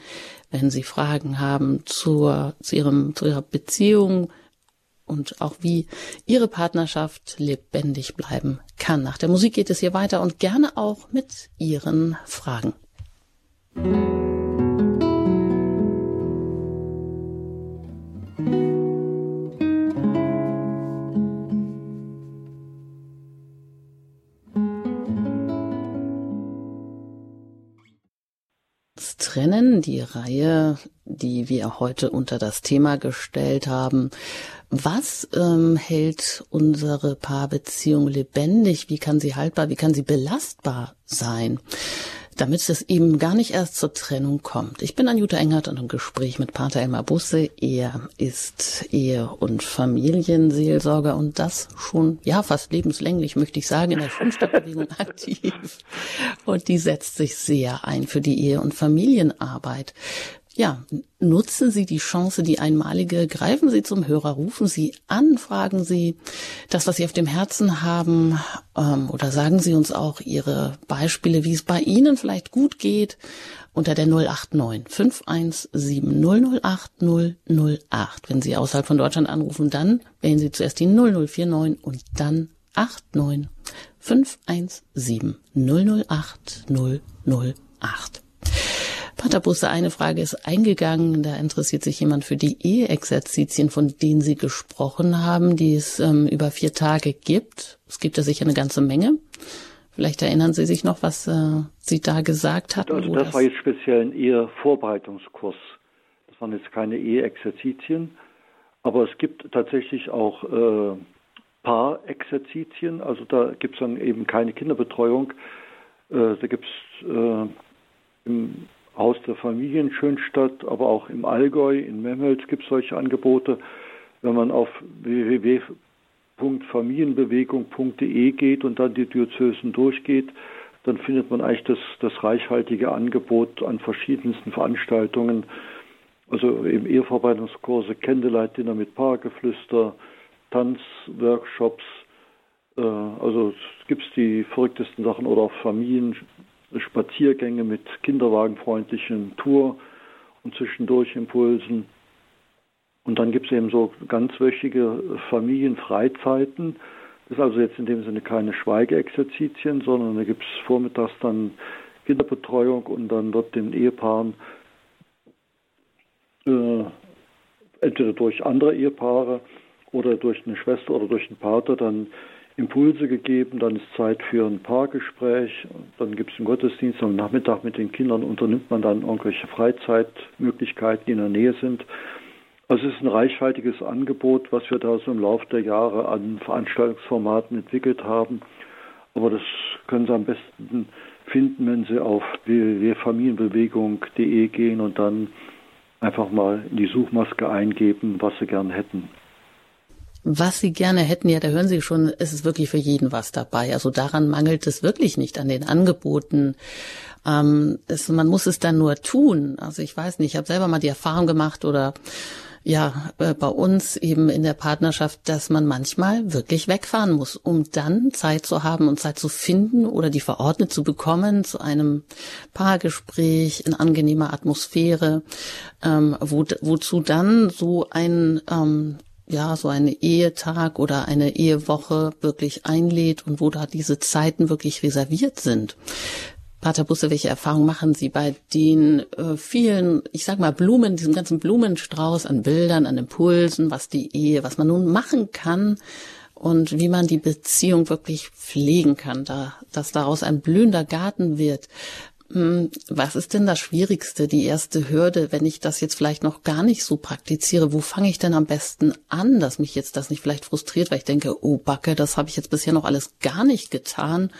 wenn Sie Fragen haben zur, zu, ihrem, zu Ihrer Beziehung und auch wie Ihre Partnerschaft lebendig bleiben kann. Nach der Musik geht es hier weiter und gerne auch mit Ihren Fragen. Trennen, die Reihe, die wir heute unter das Thema gestellt haben. Was ähm, hält unsere Paarbeziehung lebendig? Wie kann sie haltbar, wie kann sie belastbar sein? Damit es eben gar nicht erst zur Trennung kommt. Ich bin Anjuta Engert und im Gespräch mit Pater Elmar Busse. Er ist Ehe- und Familienseelsorger und das schon, ja, fast lebenslänglich, möchte ich sagen, in der Fünfstadtbewegung aktiv. Und die setzt sich sehr ein für die Ehe- und Familienarbeit. Ja, nutzen Sie die Chance, die einmalige, greifen Sie zum Hörer, rufen Sie an, fragen Sie das, was Sie auf dem Herzen haben, ähm, oder sagen Sie uns auch Ihre Beispiele, wie es bei Ihnen vielleicht gut geht, unter der 089 517 008 008. Wenn Sie außerhalb von Deutschland anrufen, dann wählen Sie zuerst die 0049 und dann 89 517 008 008. Pater Busse, eine Frage ist eingegangen. Da interessiert sich jemand für die Eheexerzitien, von denen Sie gesprochen haben, die es ähm, über vier Tage gibt. Es gibt ja sicher eine ganze Menge. Vielleicht erinnern Sie sich noch, was äh, Sie da gesagt hatten. Also das, das war jetzt speziell ein Ehevorbereitungskurs. Das waren jetzt keine Eheexerzitien. Aber es gibt tatsächlich auch äh, Paarexerzitien, also da gibt es dann eben keine Kinderbetreuung. Äh, da gibt es äh, im Haus der Familien Schönstadt, aber auch im Allgäu, in Memhels gibt es solche Angebote. Wenn man auf www.familienbewegung.de geht und dann die Diözesen durchgeht, dann findet man eigentlich das, das reichhaltige Angebot an verschiedensten Veranstaltungen. Also eben Eheverwaltungskurse, Candlelight-Dinner mit Paargeflüster, Tanzworkshops, äh, also gibt es die verrücktesten Sachen oder auch Familienspaziergänge mit kinderwagenfreundlichen Tour und zwischendurch Impulsen. Und dann gibt es eben so ganzwöchige Familienfreizeiten. Das ist also jetzt in dem Sinne keine Schweigeexerzitien, sondern da gibt es vormittags dann Kinderbetreuung und dann wird den Ehepaaren äh, entweder durch andere Ehepaare oder durch eine Schwester oder durch einen Pater dann Impulse gegeben, dann ist Zeit für ein Paargespräch, dann gibt es einen Gottesdienst am Nachmittag mit den Kindern, unternimmt man dann irgendwelche Freizeitmöglichkeiten, die in der Nähe sind. Also es ist ein reichhaltiges Angebot, was wir da so im Laufe der Jahre an Veranstaltungsformaten entwickelt haben. Aber das können Sie am besten finden, wenn Sie auf www.familienbewegung.de gehen und dann einfach mal in die Suchmaske eingeben, was Sie gern hätten was sie gerne hätten, ja, da hören Sie schon, es ist wirklich für jeden was dabei. Also daran mangelt es wirklich nicht an den Angeboten. Ähm, es, man muss es dann nur tun. Also ich weiß nicht, ich habe selber mal die Erfahrung gemacht oder ja, äh, bei uns eben in der Partnerschaft, dass man manchmal wirklich wegfahren muss, um dann Zeit zu haben und Zeit zu finden oder die verordnet zu bekommen zu einem Paargespräch in angenehmer Atmosphäre, ähm, wo, wozu dann so ein ähm, ja, so eine Ehetag oder eine Ehewoche wirklich einlädt und wo da diese Zeiten wirklich reserviert sind. Pater Busse, welche Erfahrungen machen Sie bei den äh, vielen, ich sag mal Blumen, diesem ganzen Blumenstrauß an Bildern, an Impulsen, was die Ehe, was man nun machen kann und wie man die Beziehung wirklich pflegen kann, da, dass daraus ein blühender Garten wird. Hm, was ist denn das Schwierigste, die erste Hürde, wenn ich das jetzt vielleicht noch gar nicht so praktiziere? Wo fange ich denn am besten an, dass mich jetzt das nicht vielleicht frustriert, weil ich denke, oh Backe, das habe ich jetzt bisher noch alles gar nicht getan.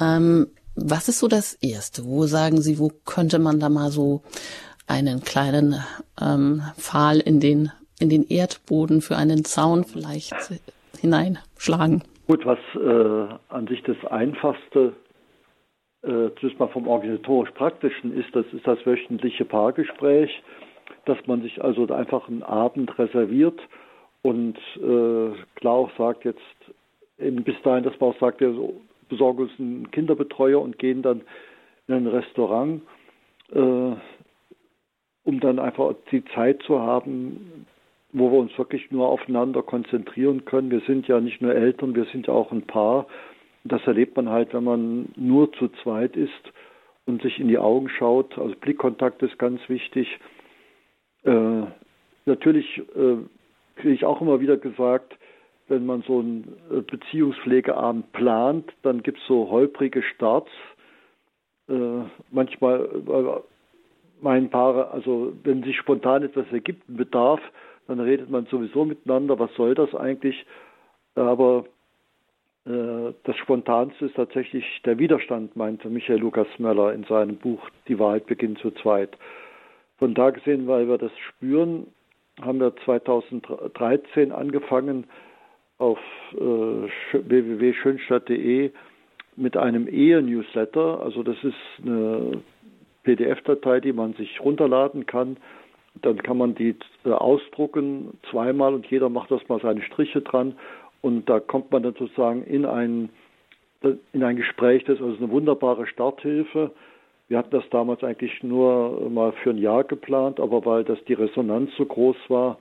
Ähm, was ist so das Erste? Wo sagen Sie, wo könnte man da mal so einen kleinen ähm, Pfahl in den, in den Erdboden für einen Zaun vielleicht hineinschlagen? Gut, was äh, an sich das Einfachste äh, zumindest mal vom organisatorisch-praktischen ist, das ist das wöchentliche Paargespräch, dass man sich also einfach einen Abend reserviert und äh, klar auch sagt jetzt eben bis dahin, dass man auch sagt, wir besorgen uns einen Kinderbetreuer und gehen dann in ein Restaurant, äh, um dann einfach die Zeit zu haben, wo wir uns wirklich nur aufeinander konzentrieren können. Wir sind ja nicht nur Eltern, wir sind ja auch ein Paar das erlebt man halt, wenn man nur zu zweit ist und sich in die Augen schaut. Also Blickkontakt ist ganz wichtig. Äh, natürlich äh, kriege ich auch immer wieder gesagt, wenn man so einen äh, Beziehungspflegeabend plant, dann gibt es so holprige Starts. Äh, manchmal äh, meinen Paare, also wenn sich spontan etwas ergibt, ein Bedarf, dann redet man sowieso miteinander, was soll das eigentlich? Aber das Spontanste ist tatsächlich der Widerstand, meinte Michael Lukas Möller in seinem Buch Die Wahrheit beginnt zu zweit. Von da gesehen, weil wir das spüren, haben wir 2013 angefangen, auf äh, www.schönstadt.de mit einem Ehe-Newsletter. Also das ist eine PDF-Datei, die man sich runterladen kann. Dann kann man die äh, ausdrucken zweimal und jeder macht das mal seine Striche dran und da kommt man dann sozusagen in ein, in ein Gespräch, das ist also eine wunderbare Starthilfe. Wir hatten das damals eigentlich nur mal für ein Jahr geplant, aber weil das die Resonanz so groß war,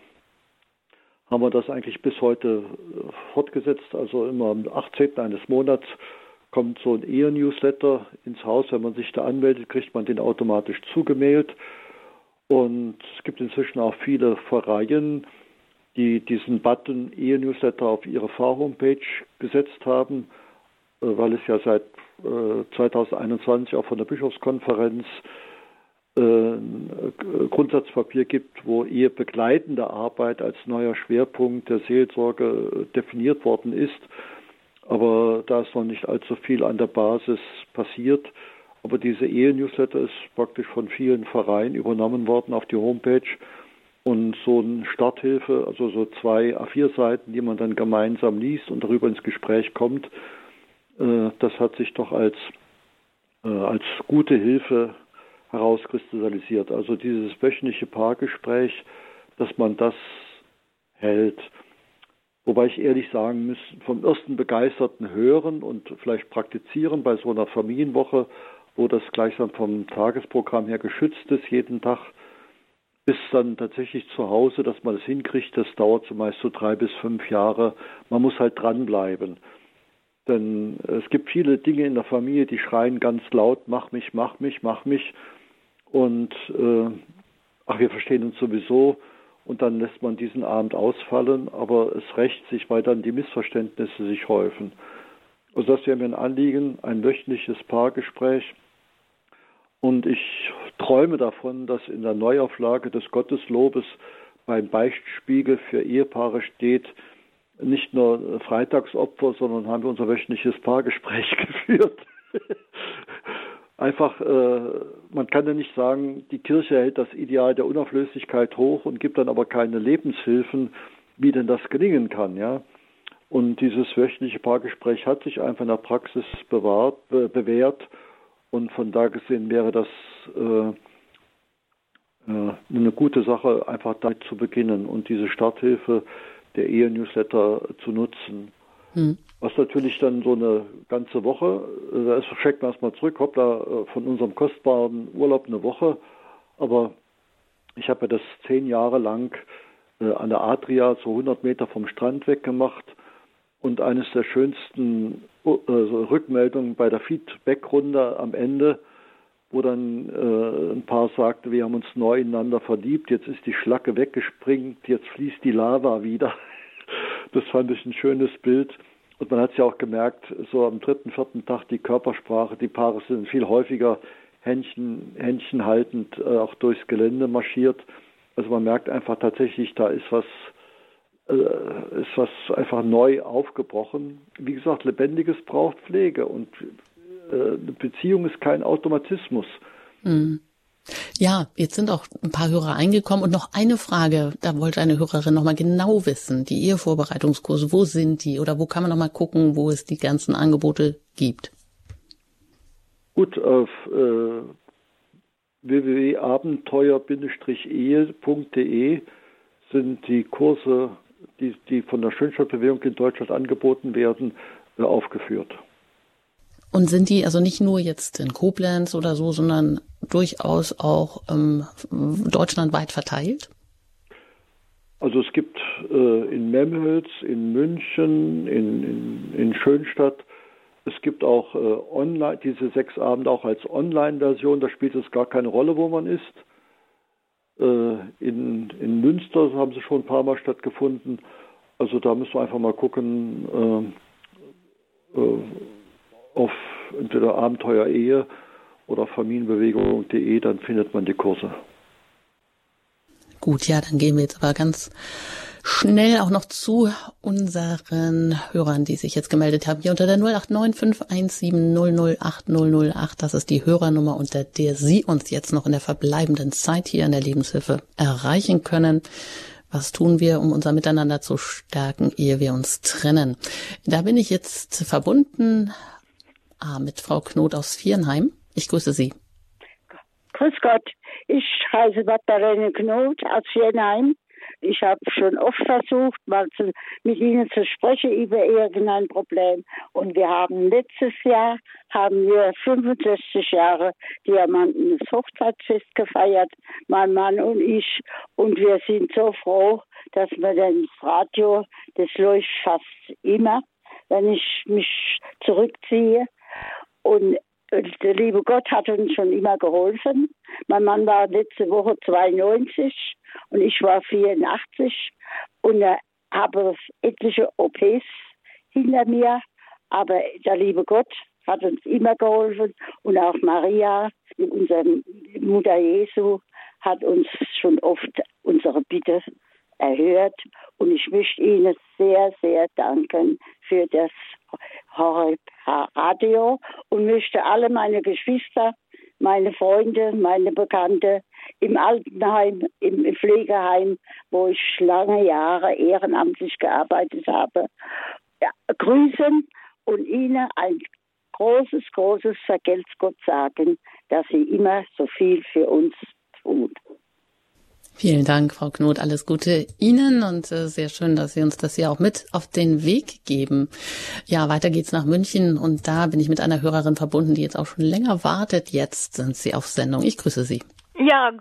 haben wir das eigentlich bis heute äh, fortgesetzt. Also immer am 18. eines Monats kommt so ein Ehe-Newsletter ins Haus. Wenn man sich da anmeldet, kriegt man den automatisch zugemailt. Und es gibt inzwischen auch viele Pfarreien, die diesen Button Ehe-Newsletter auf ihre Fahr-Homepage gesetzt haben, äh, weil es ja seit 2021 äh, auch von der Bischofskonferenz ein Grundsatzpapier gibt, wo eher begleitende Arbeit als neuer Schwerpunkt der Seelsorge definiert worden ist. Aber da ist noch nicht allzu viel an der Basis passiert. Aber diese Ehe-Newsletter ist praktisch von vielen Vereinen übernommen worden auf die Homepage. Und so eine Starthilfe, also so zwei A4-Seiten, die man dann gemeinsam liest und darüber ins Gespräch kommt, äh, das hat sich doch als, äh, als gute Hilfe herauskristallisiert. Also dieses wöchentliche Paargespräch, dass man das hält. Wobei ich ehrlich sagen muss, vom ersten begeisterten Hören und vielleicht praktizieren bei so einer Familienwoche, wo das gleichsam vom Tagesprogramm her geschützt ist, jeden Tag, bis dann tatsächlich zu Hause, dass man es das hinkriegt, das dauert zumeist so drei bis fünf Jahre. Man muss halt dranbleiben. Denn es gibt viele Dinge in der Familie, die schreien ganz laut, mach mich, mach mich, mach mich. Und äh, ach, wir verstehen uns sowieso. Und dann lässt man diesen Abend ausfallen, aber es rächt sich, weil dann die Missverständnisse sich häufen. Also das wäre mir ein Anliegen, ein wöchentliches Paargespräch und ich träume davon, dass in der Neuauflage des Gotteslobes beim Beichtspiegel für Ehepaare steht, nicht nur Freitagsopfer, sondern haben wir unser wöchentliches Paargespräch geführt. Einfach, äh, man kann ja nicht sagen, die Kirche hält das Ideal der Unauflöslichkeit hoch und gibt dann aber keine Lebenshilfen, wie denn das gelingen kann, ja. Und dieses wöchentliche Paargespräch hat sich einfach in der Praxis bewahrt, be bewährt und von da gesehen wäre das äh, äh, eine gute Sache, einfach damit zu beginnen und diese Starthilfe der Ehe-Newsletter zu nutzen. Hm. Was natürlich dann so eine ganze Woche, äh, da schickt man erstmal zurück, hoppla, äh, von unserem kostbaren Urlaub eine Woche, aber ich habe ja das zehn Jahre lang äh, an der Adria, so 100 Meter vom Strand weg gemacht und eines der schönsten äh, Rückmeldungen bei der Feedback-Runde am Ende, wo dann äh, ein Paar sagte, wir haben uns neu ineinander verliebt, jetzt ist die Schlacke weggespringt, jetzt fließt die Lava wieder. Das fand ich ein schönes Bild. Und man hat es ja auch gemerkt, so am dritten, vierten Tag die Körpersprache, die Paare sind viel häufiger Händchen, Händchen haltend äh, auch durchs Gelände marschiert. Also man merkt einfach tatsächlich, da ist was ist was einfach neu aufgebrochen. Wie gesagt, Lebendiges braucht Pflege und äh, eine Beziehung ist kein Automatismus. Mhm. Ja, jetzt sind auch ein paar Hörer eingekommen und noch eine Frage, da wollte eine Hörerin nochmal genau wissen, die Ehevorbereitungskurse, wo sind die oder wo kann man nochmal gucken, wo es die ganzen Angebote gibt? Gut, auf äh, www.abenteuer-ehe.de sind die Kurse die, die von der Schönstadtbewegung in Deutschland angeboten werden, äh, aufgeführt. Und sind die also nicht nur jetzt in Koblenz oder so, sondern durchaus auch ähm, deutschlandweit verteilt? Also es gibt äh, in Memhels, in München, in, in, in Schönstadt, es gibt auch äh, online diese sechs Abende auch als Online-Version, da spielt es gar keine Rolle, wo man ist. Äh, in, in Münster haben sie schon ein paar Mal stattgefunden. Also da müssen wir einfach mal gucken äh, äh, auf entweder Abenteuer Ehe oder Familienbewegung.de, dann findet man die Kurse. Gut, ja, dann gehen wir jetzt aber ganz schnell auch noch zu unseren Hörern, die sich jetzt gemeldet haben. Hier unter der 089517008008. Das ist die Hörernummer, unter der Sie uns jetzt noch in der verbleibenden Zeit hier in der Lebenshilfe erreichen können. Was tun wir, um unser Miteinander zu stärken, ehe wir uns trennen? Da bin ich jetzt verbunden ah, mit Frau Knot aus Vierenheim. Ich grüße Sie. Grüß Gott. Ich heiße Magdalene Knot aus Vierenheim. Ich habe schon oft versucht, mal zu, mit Ihnen zu sprechen über irgendein Problem. Und wir haben letztes Jahr haben wir 65 Jahre Diamanten Hochzeitsfest gefeiert, mein Mann und ich. Und wir sind so froh, dass wir das Radio, das läuft fast immer, wenn ich mich zurückziehe. Und der liebe Gott hat uns schon immer geholfen. Mein Mann war letzte Woche 92 und ich war 84 und habe etliche OPs hinter mir. Aber der liebe Gott hat uns immer geholfen und auch Maria in unserem Mutter Jesu hat uns schon oft unsere Bitte erhört und ich möchte Ihnen sehr, sehr danken für das Radio und möchte alle meine Geschwister, meine Freunde, meine Bekannte im Altenheim, im Pflegeheim, wo ich lange Jahre ehrenamtlich gearbeitet habe, grüßen und Ihnen ein großes, großes Vergelt's Gott sagen, dass Sie immer so viel für uns tun. Vielen Dank, Frau Knot. Alles Gute Ihnen und äh, sehr schön, dass Sie uns das hier auch mit auf den Weg geben. Ja, weiter geht's nach München und da bin ich mit einer Hörerin verbunden, die jetzt auch schon länger wartet. Jetzt sind Sie auf Sendung. Ich grüße Sie. Ja,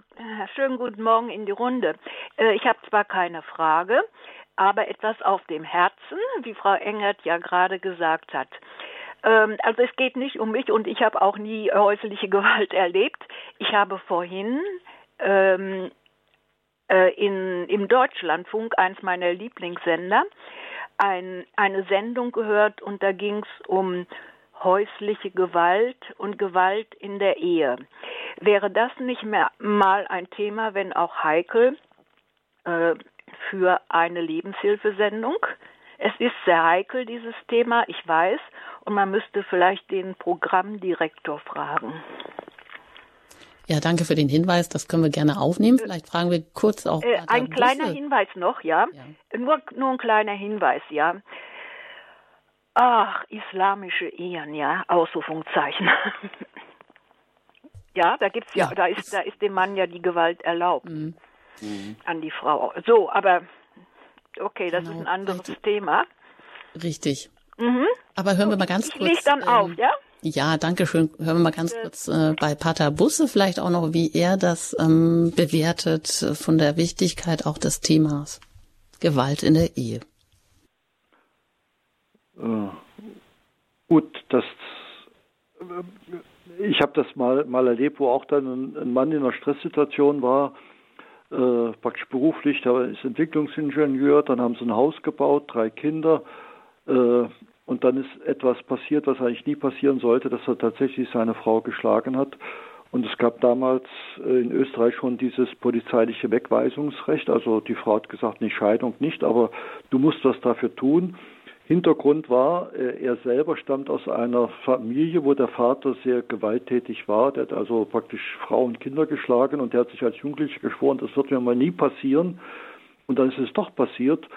schönen guten Morgen in die Runde. Äh, ich habe zwar keine Frage, aber etwas auf dem Herzen, wie Frau Engert ja gerade gesagt hat. Ähm, also es geht nicht um mich und ich habe auch nie häusliche Gewalt erlebt. Ich habe vorhin ähm, äh, in, im Deutschlandfunk, eins meiner Lieblingssender, ein, eine Sendung gehört und da ging es um häusliche Gewalt und Gewalt in der Ehe. Wäre das nicht mehr mal ein Thema, wenn auch heikel, äh, für eine Lebenshilfesendung? Es ist sehr heikel, dieses Thema, ich weiß, und man müsste vielleicht den Programmdirektor fragen. Ja, danke für den Hinweis. Das können wir gerne aufnehmen. Vielleicht fragen wir kurz auch. Äh, ein kleiner Hinweis noch, ja. ja. Nur, nur ein kleiner Hinweis, ja. Ach, islamische Ehen, ja, Ausrufungszeichen. ja, da gibt's ja, ja, da ist, da ist dem Mann ja die Gewalt erlaubt mhm. an die Frau. So, aber okay, das genau. ist ein anderes Richtig. Thema. Richtig. Mhm. Aber hören wir mal ganz ich kurz. Ich dann ähm, auf, ja? Ja, danke schön. Hören wir mal ganz kurz äh, bei Pater Busse vielleicht auch noch, wie er das ähm, bewertet äh, von der Wichtigkeit auch des Themas Gewalt in der Ehe. Äh, gut, das äh, ich habe das mal mal erlebt, wo auch dann ein, ein Mann in einer Stresssituation war, äh, praktisch beruflich, der ist Entwicklungsingenieur, dann haben sie ein Haus gebaut, drei Kinder, und dann ist etwas passiert, was eigentlich nie passieren sollte, dass er tatsächlich seine Frau geschlagen hat. Und es gab damals äh, in Österreich schon dieses polizeiliche Wegweisungsrecht. Also die Frau hat gesagt, nicht Scheidung nicht, aber du musst was dafür tun. Hintergrund war, äh, er selber stammt aus einer Familie, wo der Vater sehr gewalttätig war. Der hat also praktisch Frau und Kinder geschlagen und der hat sich als Jugendlicher geschworen, das wird mir mal nie passieren. Und dann ist es doch passiert.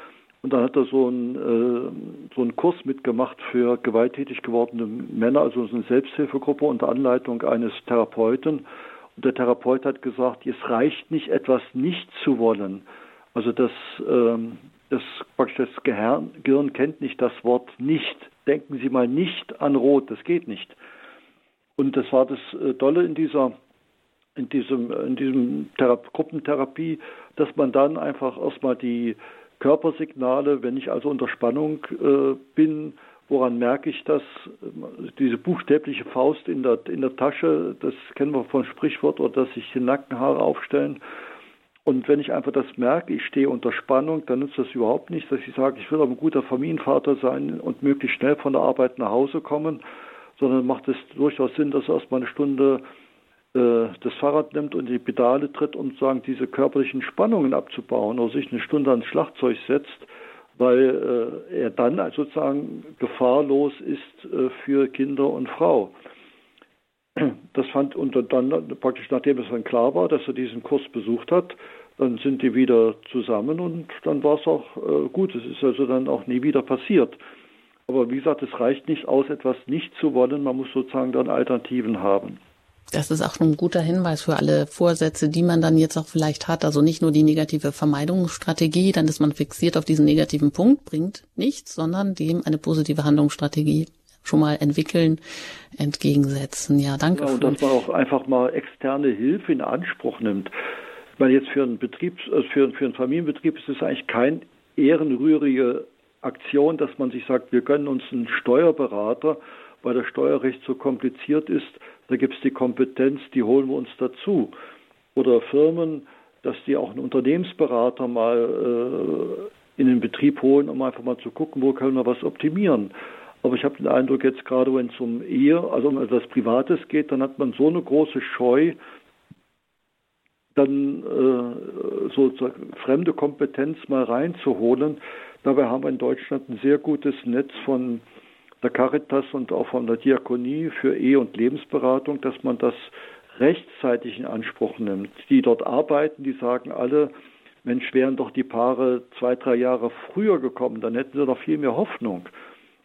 Und dann hat er so einen, äh, so einen Kurs mitgemacht für gewalttätig gewordene Männer, also so eine Selbsthilfegruppe unter Anleitung eines Therapeuten. Und der Therapeut hat gesagt, es reicht nicht, etwas nicht zu wollen. Also das, ähm, das, das Gehirn kennt nicht das Wort nicht. Denken Sie mal nicht an Rot, das geht nicht. Und das war das äh, Dolle in dieser in diesem, in diesem Thera- Gruppentherapie, dass man dann einfach erstmal die Körpersignale, wenn ich also unter Spannung äh, bin, woran merke ich das? Diese buchstäbliche Faust in der, in der Tasche, das kennen wir von Sprichwort, oder dass sich die Nackenhaare aufstellen. Und wenn ich einfach das merke, ich stehe unter Spannung, dann nützt das überhaupt nichts, dass ich sage, ich will aber ein guter Familienvater sein und möglichst schnell von der Arbeit nach Hause kommen, sondern macht es durchaus Sinn, dass erstmal eine Stunde das Fahrrad nimmt und die Pedale tritt, um sagen, diese körperlichen Spannungen abzubauen oder sich eine Stunde ans Schlagzeug setzt, weil äh, er dann sozusagen gefahrlos ist äh, für Kinder und Frau. Das fand und dann praktisch nachdem es dann klar war, dass er diesen Kurs besucht hat, dann sind die wieder zusammen und dann war es auch äh, gut. Es ist also dann auch nie wieder passiert. Aber wie gesagt, es reicht nicht aus, etwas nicht zu wollen. Man muss sozusagen dann Alternativen haben. Das ist auch ein guter Hinweis für alle Vorsätze, die man dann jetzt auch vielleicht hat. Also nicht nur die negative Vermeidungsstrategie, dann ist man fixiert auf diesen negativen Punkt, bringt nichts, sondern dem eine positive Handlungsstrategie schon mal entwickeln, entgegensetzen. Ja, danke. Ja, und dass man auch einfach mal externe Hilfe in Anspruch nimmt. Ich meine, jetzt für einen Betrieb, also für, für einen Familienbetrieb ist es eigentlich kein ehrenrührige Aktion, dass man sich sagt, wir gönnen uns einen Steuerberater, weil das Steuerrecht so kompliziert ist, da gibt es die Kompetenz, die holen wir uns dazu. Oder Firmen, dass die auch einen Unternehmensberater mal äh, in den Betrieb holen, um einfach mal zu gucken, wo können wir was optimieren. Aber ich habe den Eindruck, jetzt gerade wenn es um Ehe, also um etwas Privates geht, dann hat man so eine große Scheu, dann äh, sozusagen fremde Kompetenz mal reinzuholen. Dabei haben wir in Deutschland ein sehr gutes Netz von der Caritas und auch von der Diakonie für Ehe- und Lebensberatung, dass man das rechtzeitig in Anspruch nimmt. Die dort arbeiten, die sagen alle, Mensch, wären doch die Paare zwei, drei Jahre früher gekommen, dann hätten sie noch viel mehr Hoffnung.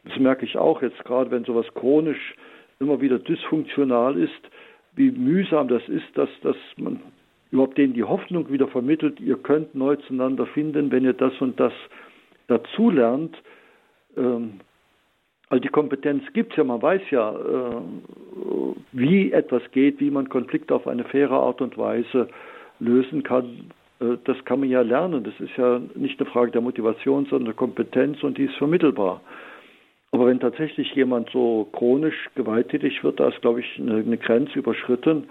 Das merke ich auch jetzt gerade, wenn sowas chronisch immer wieder dysfunktional ist, wie mühsam das ist, dass, dass man überhaupt denen die Hoffnung wieder vermittelt, ihr könnt neu zueinander finden, wenn ihr das und das dazulernt. Ähm, also die Kompetenz gibt es ja, man weiß ja, äh, wie etwas geht, wie man Konflikte auf eine faire Art und Weise lösen kann. Äh, das kann man ja lernen. Das ist ja nicht eine Frage der Motivation, sondern der Kompetenz und die ist vermittelbar. Aber wenn tatsächlich jemand so chronisch gewalttätig wird, da ist, glaube ich, eine, eine Grenze überschritten.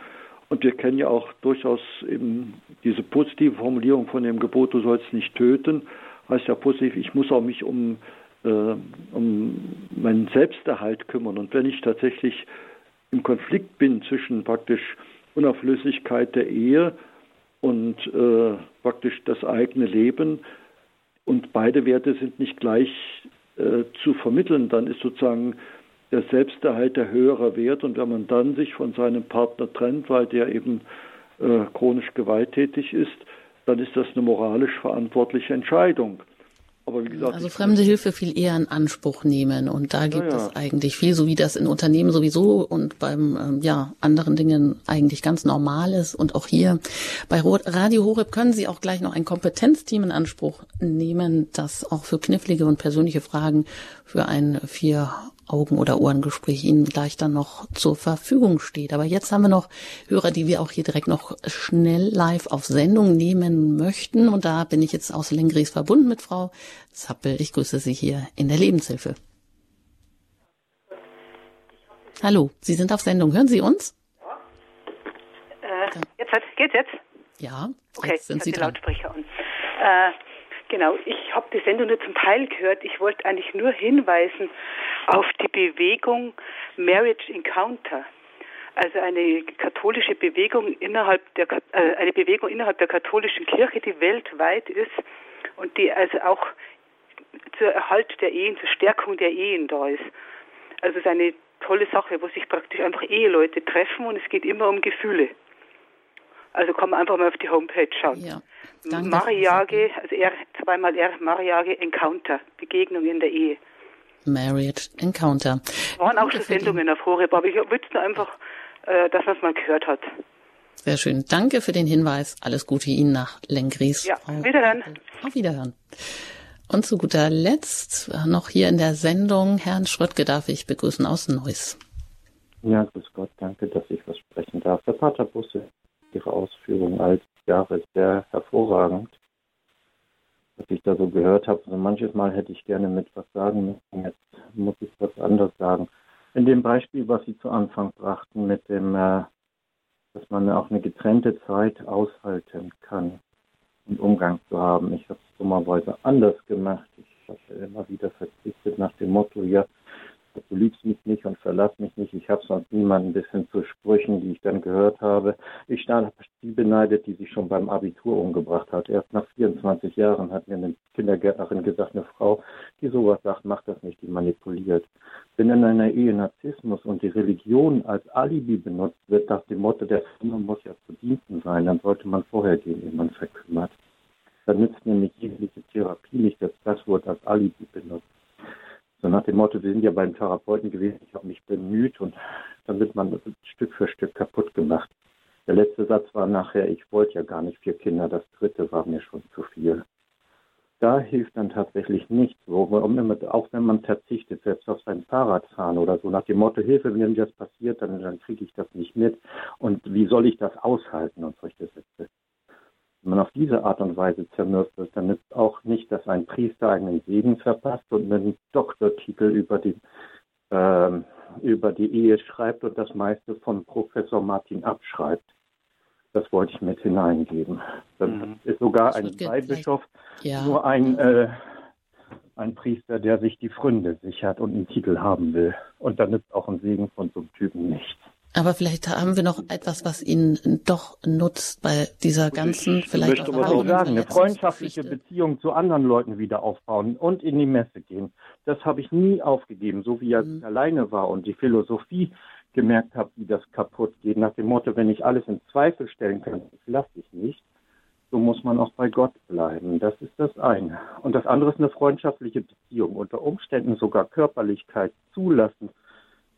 Und wir kennen ja auch durchaus eben diese positive Formulierung von dem Gebot, du sollst nicht töten, heißt ja positiv, ich muss auch mich um äh, um meinen Selbsterhalt kümmern. Und wenn ich tatsächlich im Konflikt bin zwischen praktisch Unauflöslichkeit der Ehe und äh, praktisch das eigene Leben und beide Werte sind nicht gleich äh, zu vermitteln, dann ist sozusagen der Selbsterhalt der höhere Wert und wenn man dann sich von seinem Partner trennt, weil der eben äh, chronisch gewalttätig ist, dann ist das eine moralisch verantwortliche Entscheidung. Aber wie gesagt, also fremde Hilfe viel eher in Anspruch nehmen und da gibt ja, es eigentlich viel, so wie das in Unternehmen sowieso und beim ähm, ja anderen Dingen eigentlich ganz normal ist. Und auch hier bei Radio Horeb können Sie auch gleich noch ein Kompetenzteam in Anspruch nehmen, das auch für knifflige und persönliche Fragen für ein vier Augen- oder Ohrengespräch Ihnen gleich dann noch zur Verfügung steht. Aber jetzt haben wir noch Hörer, die wir auch hier direkt noch schnell live auf Sendung nehmen möchten. Und da bin ich jetzt aus Lengries verbunden mit Frau Zappel. Ich grüße Sie hier in der Lebenshilfe. Hallo, Sie sind auf Sendung. Hören Sie uns? Äh, jetzt geht's jetzt? Ja, okay, jetzt sind Sie die dran. Lautsprecher an. Äh, Genau, ich habe die Sendung nur zum Teil gehört. Ich wollte eigentlich nur hinweisen auf die Bewegung Marriage Encounter. Also eine katholische Bewegung innerhalb der äh, eine Bewegung innerhalb der katholischen Kirche, die weltweit ist und die also auch zur Erhalt der Ehen, zur Stärkung der Ehen da ist. Also es ist eine tolle Sache, wo sich praktisch einfach Eheleute treffen und es geht immer um Gefühle. Also kann man einfach mal auf die Homepage schauen. Ja. Mariage, also R, zweimal R, Mariage Encounter, Begegnung in der Ehe. Marriage Encounter. Waren auch schon Sendungen auf Horeb, aber ich wüsste nur einfach, äh, dass man es mal gehört hat. Sehr schön. Danke für den Hinweis. Alles Gute Ihnen nach Lengries. Ja, Frau wiederhören. Auf Wiederhören. Und zu guter Letzt noch hier in der Sendung Herrn Schröttke darf ich begrüßen aus Neuss. Ja, grüß Gott, danke, dass ich was sprechen darf. Der Pater Busse, Ihre Ausführungen als Jahre sehr hervorragend. Was ich da so gehört habe, also manches Mal hätte ich gerne mit was sagen müssen, jetzt muss ich was anderes sagen. In dem Beispiel, was Sie zu Anfang brachten, mit dem, äh, dass man auch eine getrennte Zeit aushalten kann und Umgang zu haben. Ich habe es dummerweise anders gemacht. Ich habe immer wieder verzichtet nach dem Motto, ja, du liebst mich nicht und verlass mich nicht, ich habe sonst niemanden, bis hin zu Sprüchen, die ich dann gehört habe. Ich habe die beneidet, die sich schon beim Abitur umgebracht hat. Erst nach 24 Jahren hat mir eine Kindergärtnerin gesagt, eine Frau, die sowas sagt, macht das nicht, die manipuliert. Wenn in einer Ehe Narzissmus und die Religion als Alibi benutzt wird, nach dem Motto, der Firma muss ja zu Diensten sein, dann sollte man vorher gehen, ehe man verkümmert. Dann nützt nämlich jegliche Therapie nicht, dass das Wort als Alibi benutzt. So nach dem Motto, wir sind ja beim Therapeuten gewesen, ich habe mich bemüht und dann wird man Stück für Stück kaputt gemacht. Der letzte Satz war nachher, ich wollte ja gar nicht vier Kinder, das dritte war mir schon zu viel. Da hilft dann tatsächlich nichts, auch wenn man verzichtet, selbst auf sein Fahrradfahren oder so, nach dem Motto, Hilfe, wenn das passiert, dann, dann kriege ich das nicht mit. Und wie soll ich das aushalten und solche Sätze? Wenn man auf diese Art und Weise zermürbt wird, dann nützt auch nicht, dass ein Priester einen Segen verpasst und einen Doktortitel über die, äh, über die Ehe schreibt und das meiste von Professor Martin abschreibt. Das wollte ich mit hineingeben. Dann mhm. ist sogar ein Weihbischof ja. nur ein, äh, ein Priester, der sich die Fründe sichert und einen Titel haben will. Und dann nützt auch ein Segen von so einem Typen nichts. Aber vielleicht haben wir noch etwas, was Ihnen doch nutzt bei dieser ganzen, ich vielleicht möchte auch auch sagen, eine freundschaftliche Beziehung zu anderen Leuten wieder aufbauen und in die Messe gehen. Das habe ich nie aufgegeben, so wie als mhm. ich alleine war und die Philosophie gemerkt habe, wie das kaputt geht. Nach dem Motto, wenn ich alles in Zweifel stellen kann, das lasse ich nicht. So muss man auch bei Gott bleiben. Das ist das eine. Und das andere ist eine freundschaftliche Beziehung. Unter Umständen sogar Körperlichkeit zulassen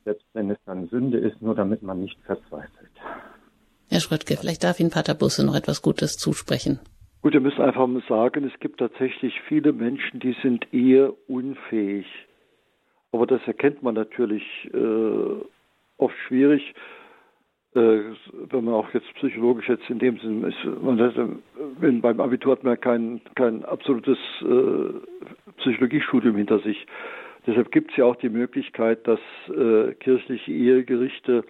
selbst wenn es dann Sünde ist, nur damit man nicht verzweifelt. Herr Schröttke, vielleicht darf Ihnen Pater Busse noch etwas Gutes zusprechen. Gut, wir müssen einfach mal sagen, es gibt tatsächlich viele Menschen, die sind eher unfähig. Aber das erkennt man natürlich äh, oft schwierig, äh, wenn man auch jetzt psychologisch jetzt in dem Sinne ist. Man sagt, wenn beim Abitur hat man kein, kein absolutes äh, Psychologiestudium hinter sich. Deshalb gibt es ja auch die Möglichkeit, dass äh, kirchliche Ehegerichte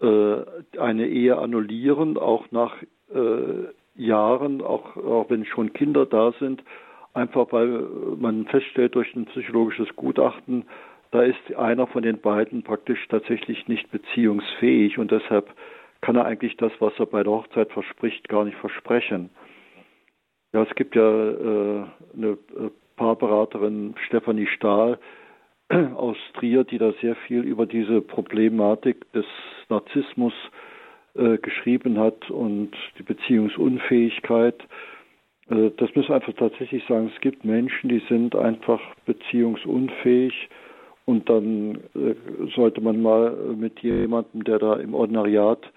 äh, eine Ehe annullieren, auch nach äh, Jahren, auch, auch wenn schon Kinder da sind, einfach weil man feststellt durch ein psychologisches Gutachten, da ist einer von den beiden praktisch tatsächlich nicht beziehungsfähig und deshalb kann er eigentlich das, was er bei der Hochzeit verspricht, gar nicht versprechen. Ja, es gibt ja äh, eine äh, Paarberaterin Stefanie Stahl aus Trier, die da sehr viel über diese Problematik des Narzissmus äh, geschrieben hat und die Beziehungsunfähigkeit. Äh, das müssen wir einfach tatsächlich sagen. Es gibt Menschen, die sind einfach beziehungsunfähig und dann äh, sollte man mal mit jemandem, der da im Ordinariat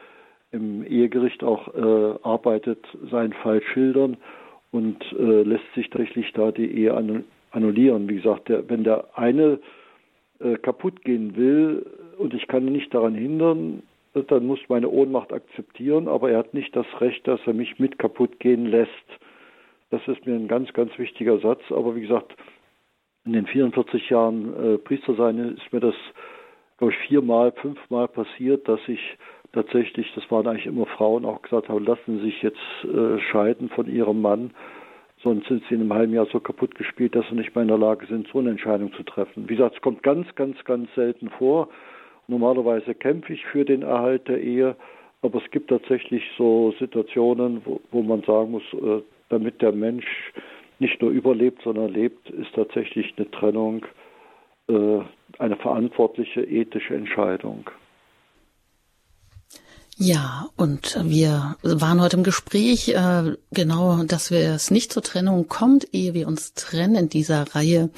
im Ehegericht auch äh, arbeitet, seinen Fall schildern und äh, lässt sich tatsächlich da die Ehe annullieren. Wie gesagt, der, wenn der eine äh, kaputt gehen will und ich kann ihn nicht daran hindern, dann muss meine Ohnmacht akzeptieren, aber er hat nicht das Recht, dass er mich mit kaputt gehen lässt. Das ist mir ein ganz, ganz wichtiger Satz. Aber wie gesagt, in den 44 Jahren äh, Priester sein ist mir das, glaube ich, viermal, fünfmal passiert, dass ich tatsächlich, das waren eigentlich immer Frauen, auch gesagt habe, lassen Sie sich jetzt äh, scheiden von Ihrem Mann, sonst sind Sie in einem halben Jahr so kaputt gespielt, dass Sie nicht mehr in der Lage sind, so eine Entscheidung zu treffen. Wie gesagt, es kommt ganz, ganz, ganz selten vor. Normalerweise kämpfe ich für den Erhalt der Ehe, aber es gibt tatsächlich so Situationen, wo, wo man sagen muss, äh, damit der Mensch nicht nur überlebt, sondern lebt, ist tatsächlich eine Trennung äh, eine verantwortliche ethische Entscheidung. Ja, und wir waren heute im Gespräch, äh, genau, dass wir es nicht zur Trennung kommt, ehe wir uns trennen. In dieser Reihe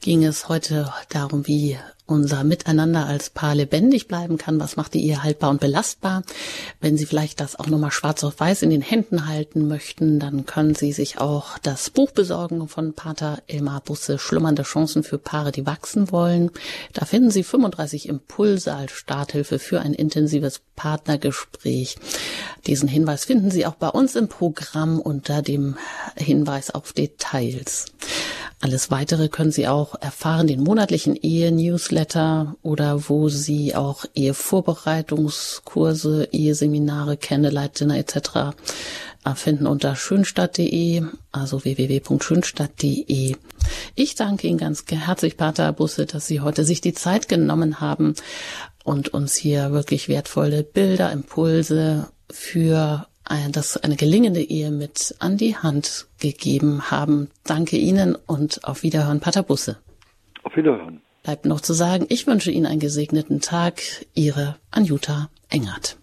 ging es heute darum, wie unser Miteinander als Paar lebendig bleiben kann. Was macht die Ehe haltbar und belastbar? Wenn Sie vielleicht das auch nochmal schwarz auf weiß in den Händen halten möchten, dann können Sie sich auch das Buch besorgen von Pater Elmar Busse, Schlummernde Chancen für Paare, die wachsen wollen. Da finden Sie 35 Impulse als Starthilfe für ein intensives Partnergespräch. Diesen Hinweis finden Sie auch bei uns im Programm unter dem Hinweis auf Details. Alles weitere können Sie auch erfahren, den monatlichen Ehe-Newsletter oder wo Sie auch Ehevorbereitungskurse, Eheseminare, Candlelight-Dinner etc. finden unter schönstadt.de, also www.schönstadt.de. Ich danke Ihnen ganz herzlich, Pater Busse, dass Sie heute sich die Zeit genommen haben und uns hier wirklich wertvolle Bilder, Impulse für das eine gelingende Ehe mit an die Hand gegeben haben. Danke Ihnen und auf Wiederhören, Pater Busse. Auf Wiederhören. Bleibt noch zu sagen, ich wünsche Ihnen einen gesegneten Tag. Ihre Anjuta Engert.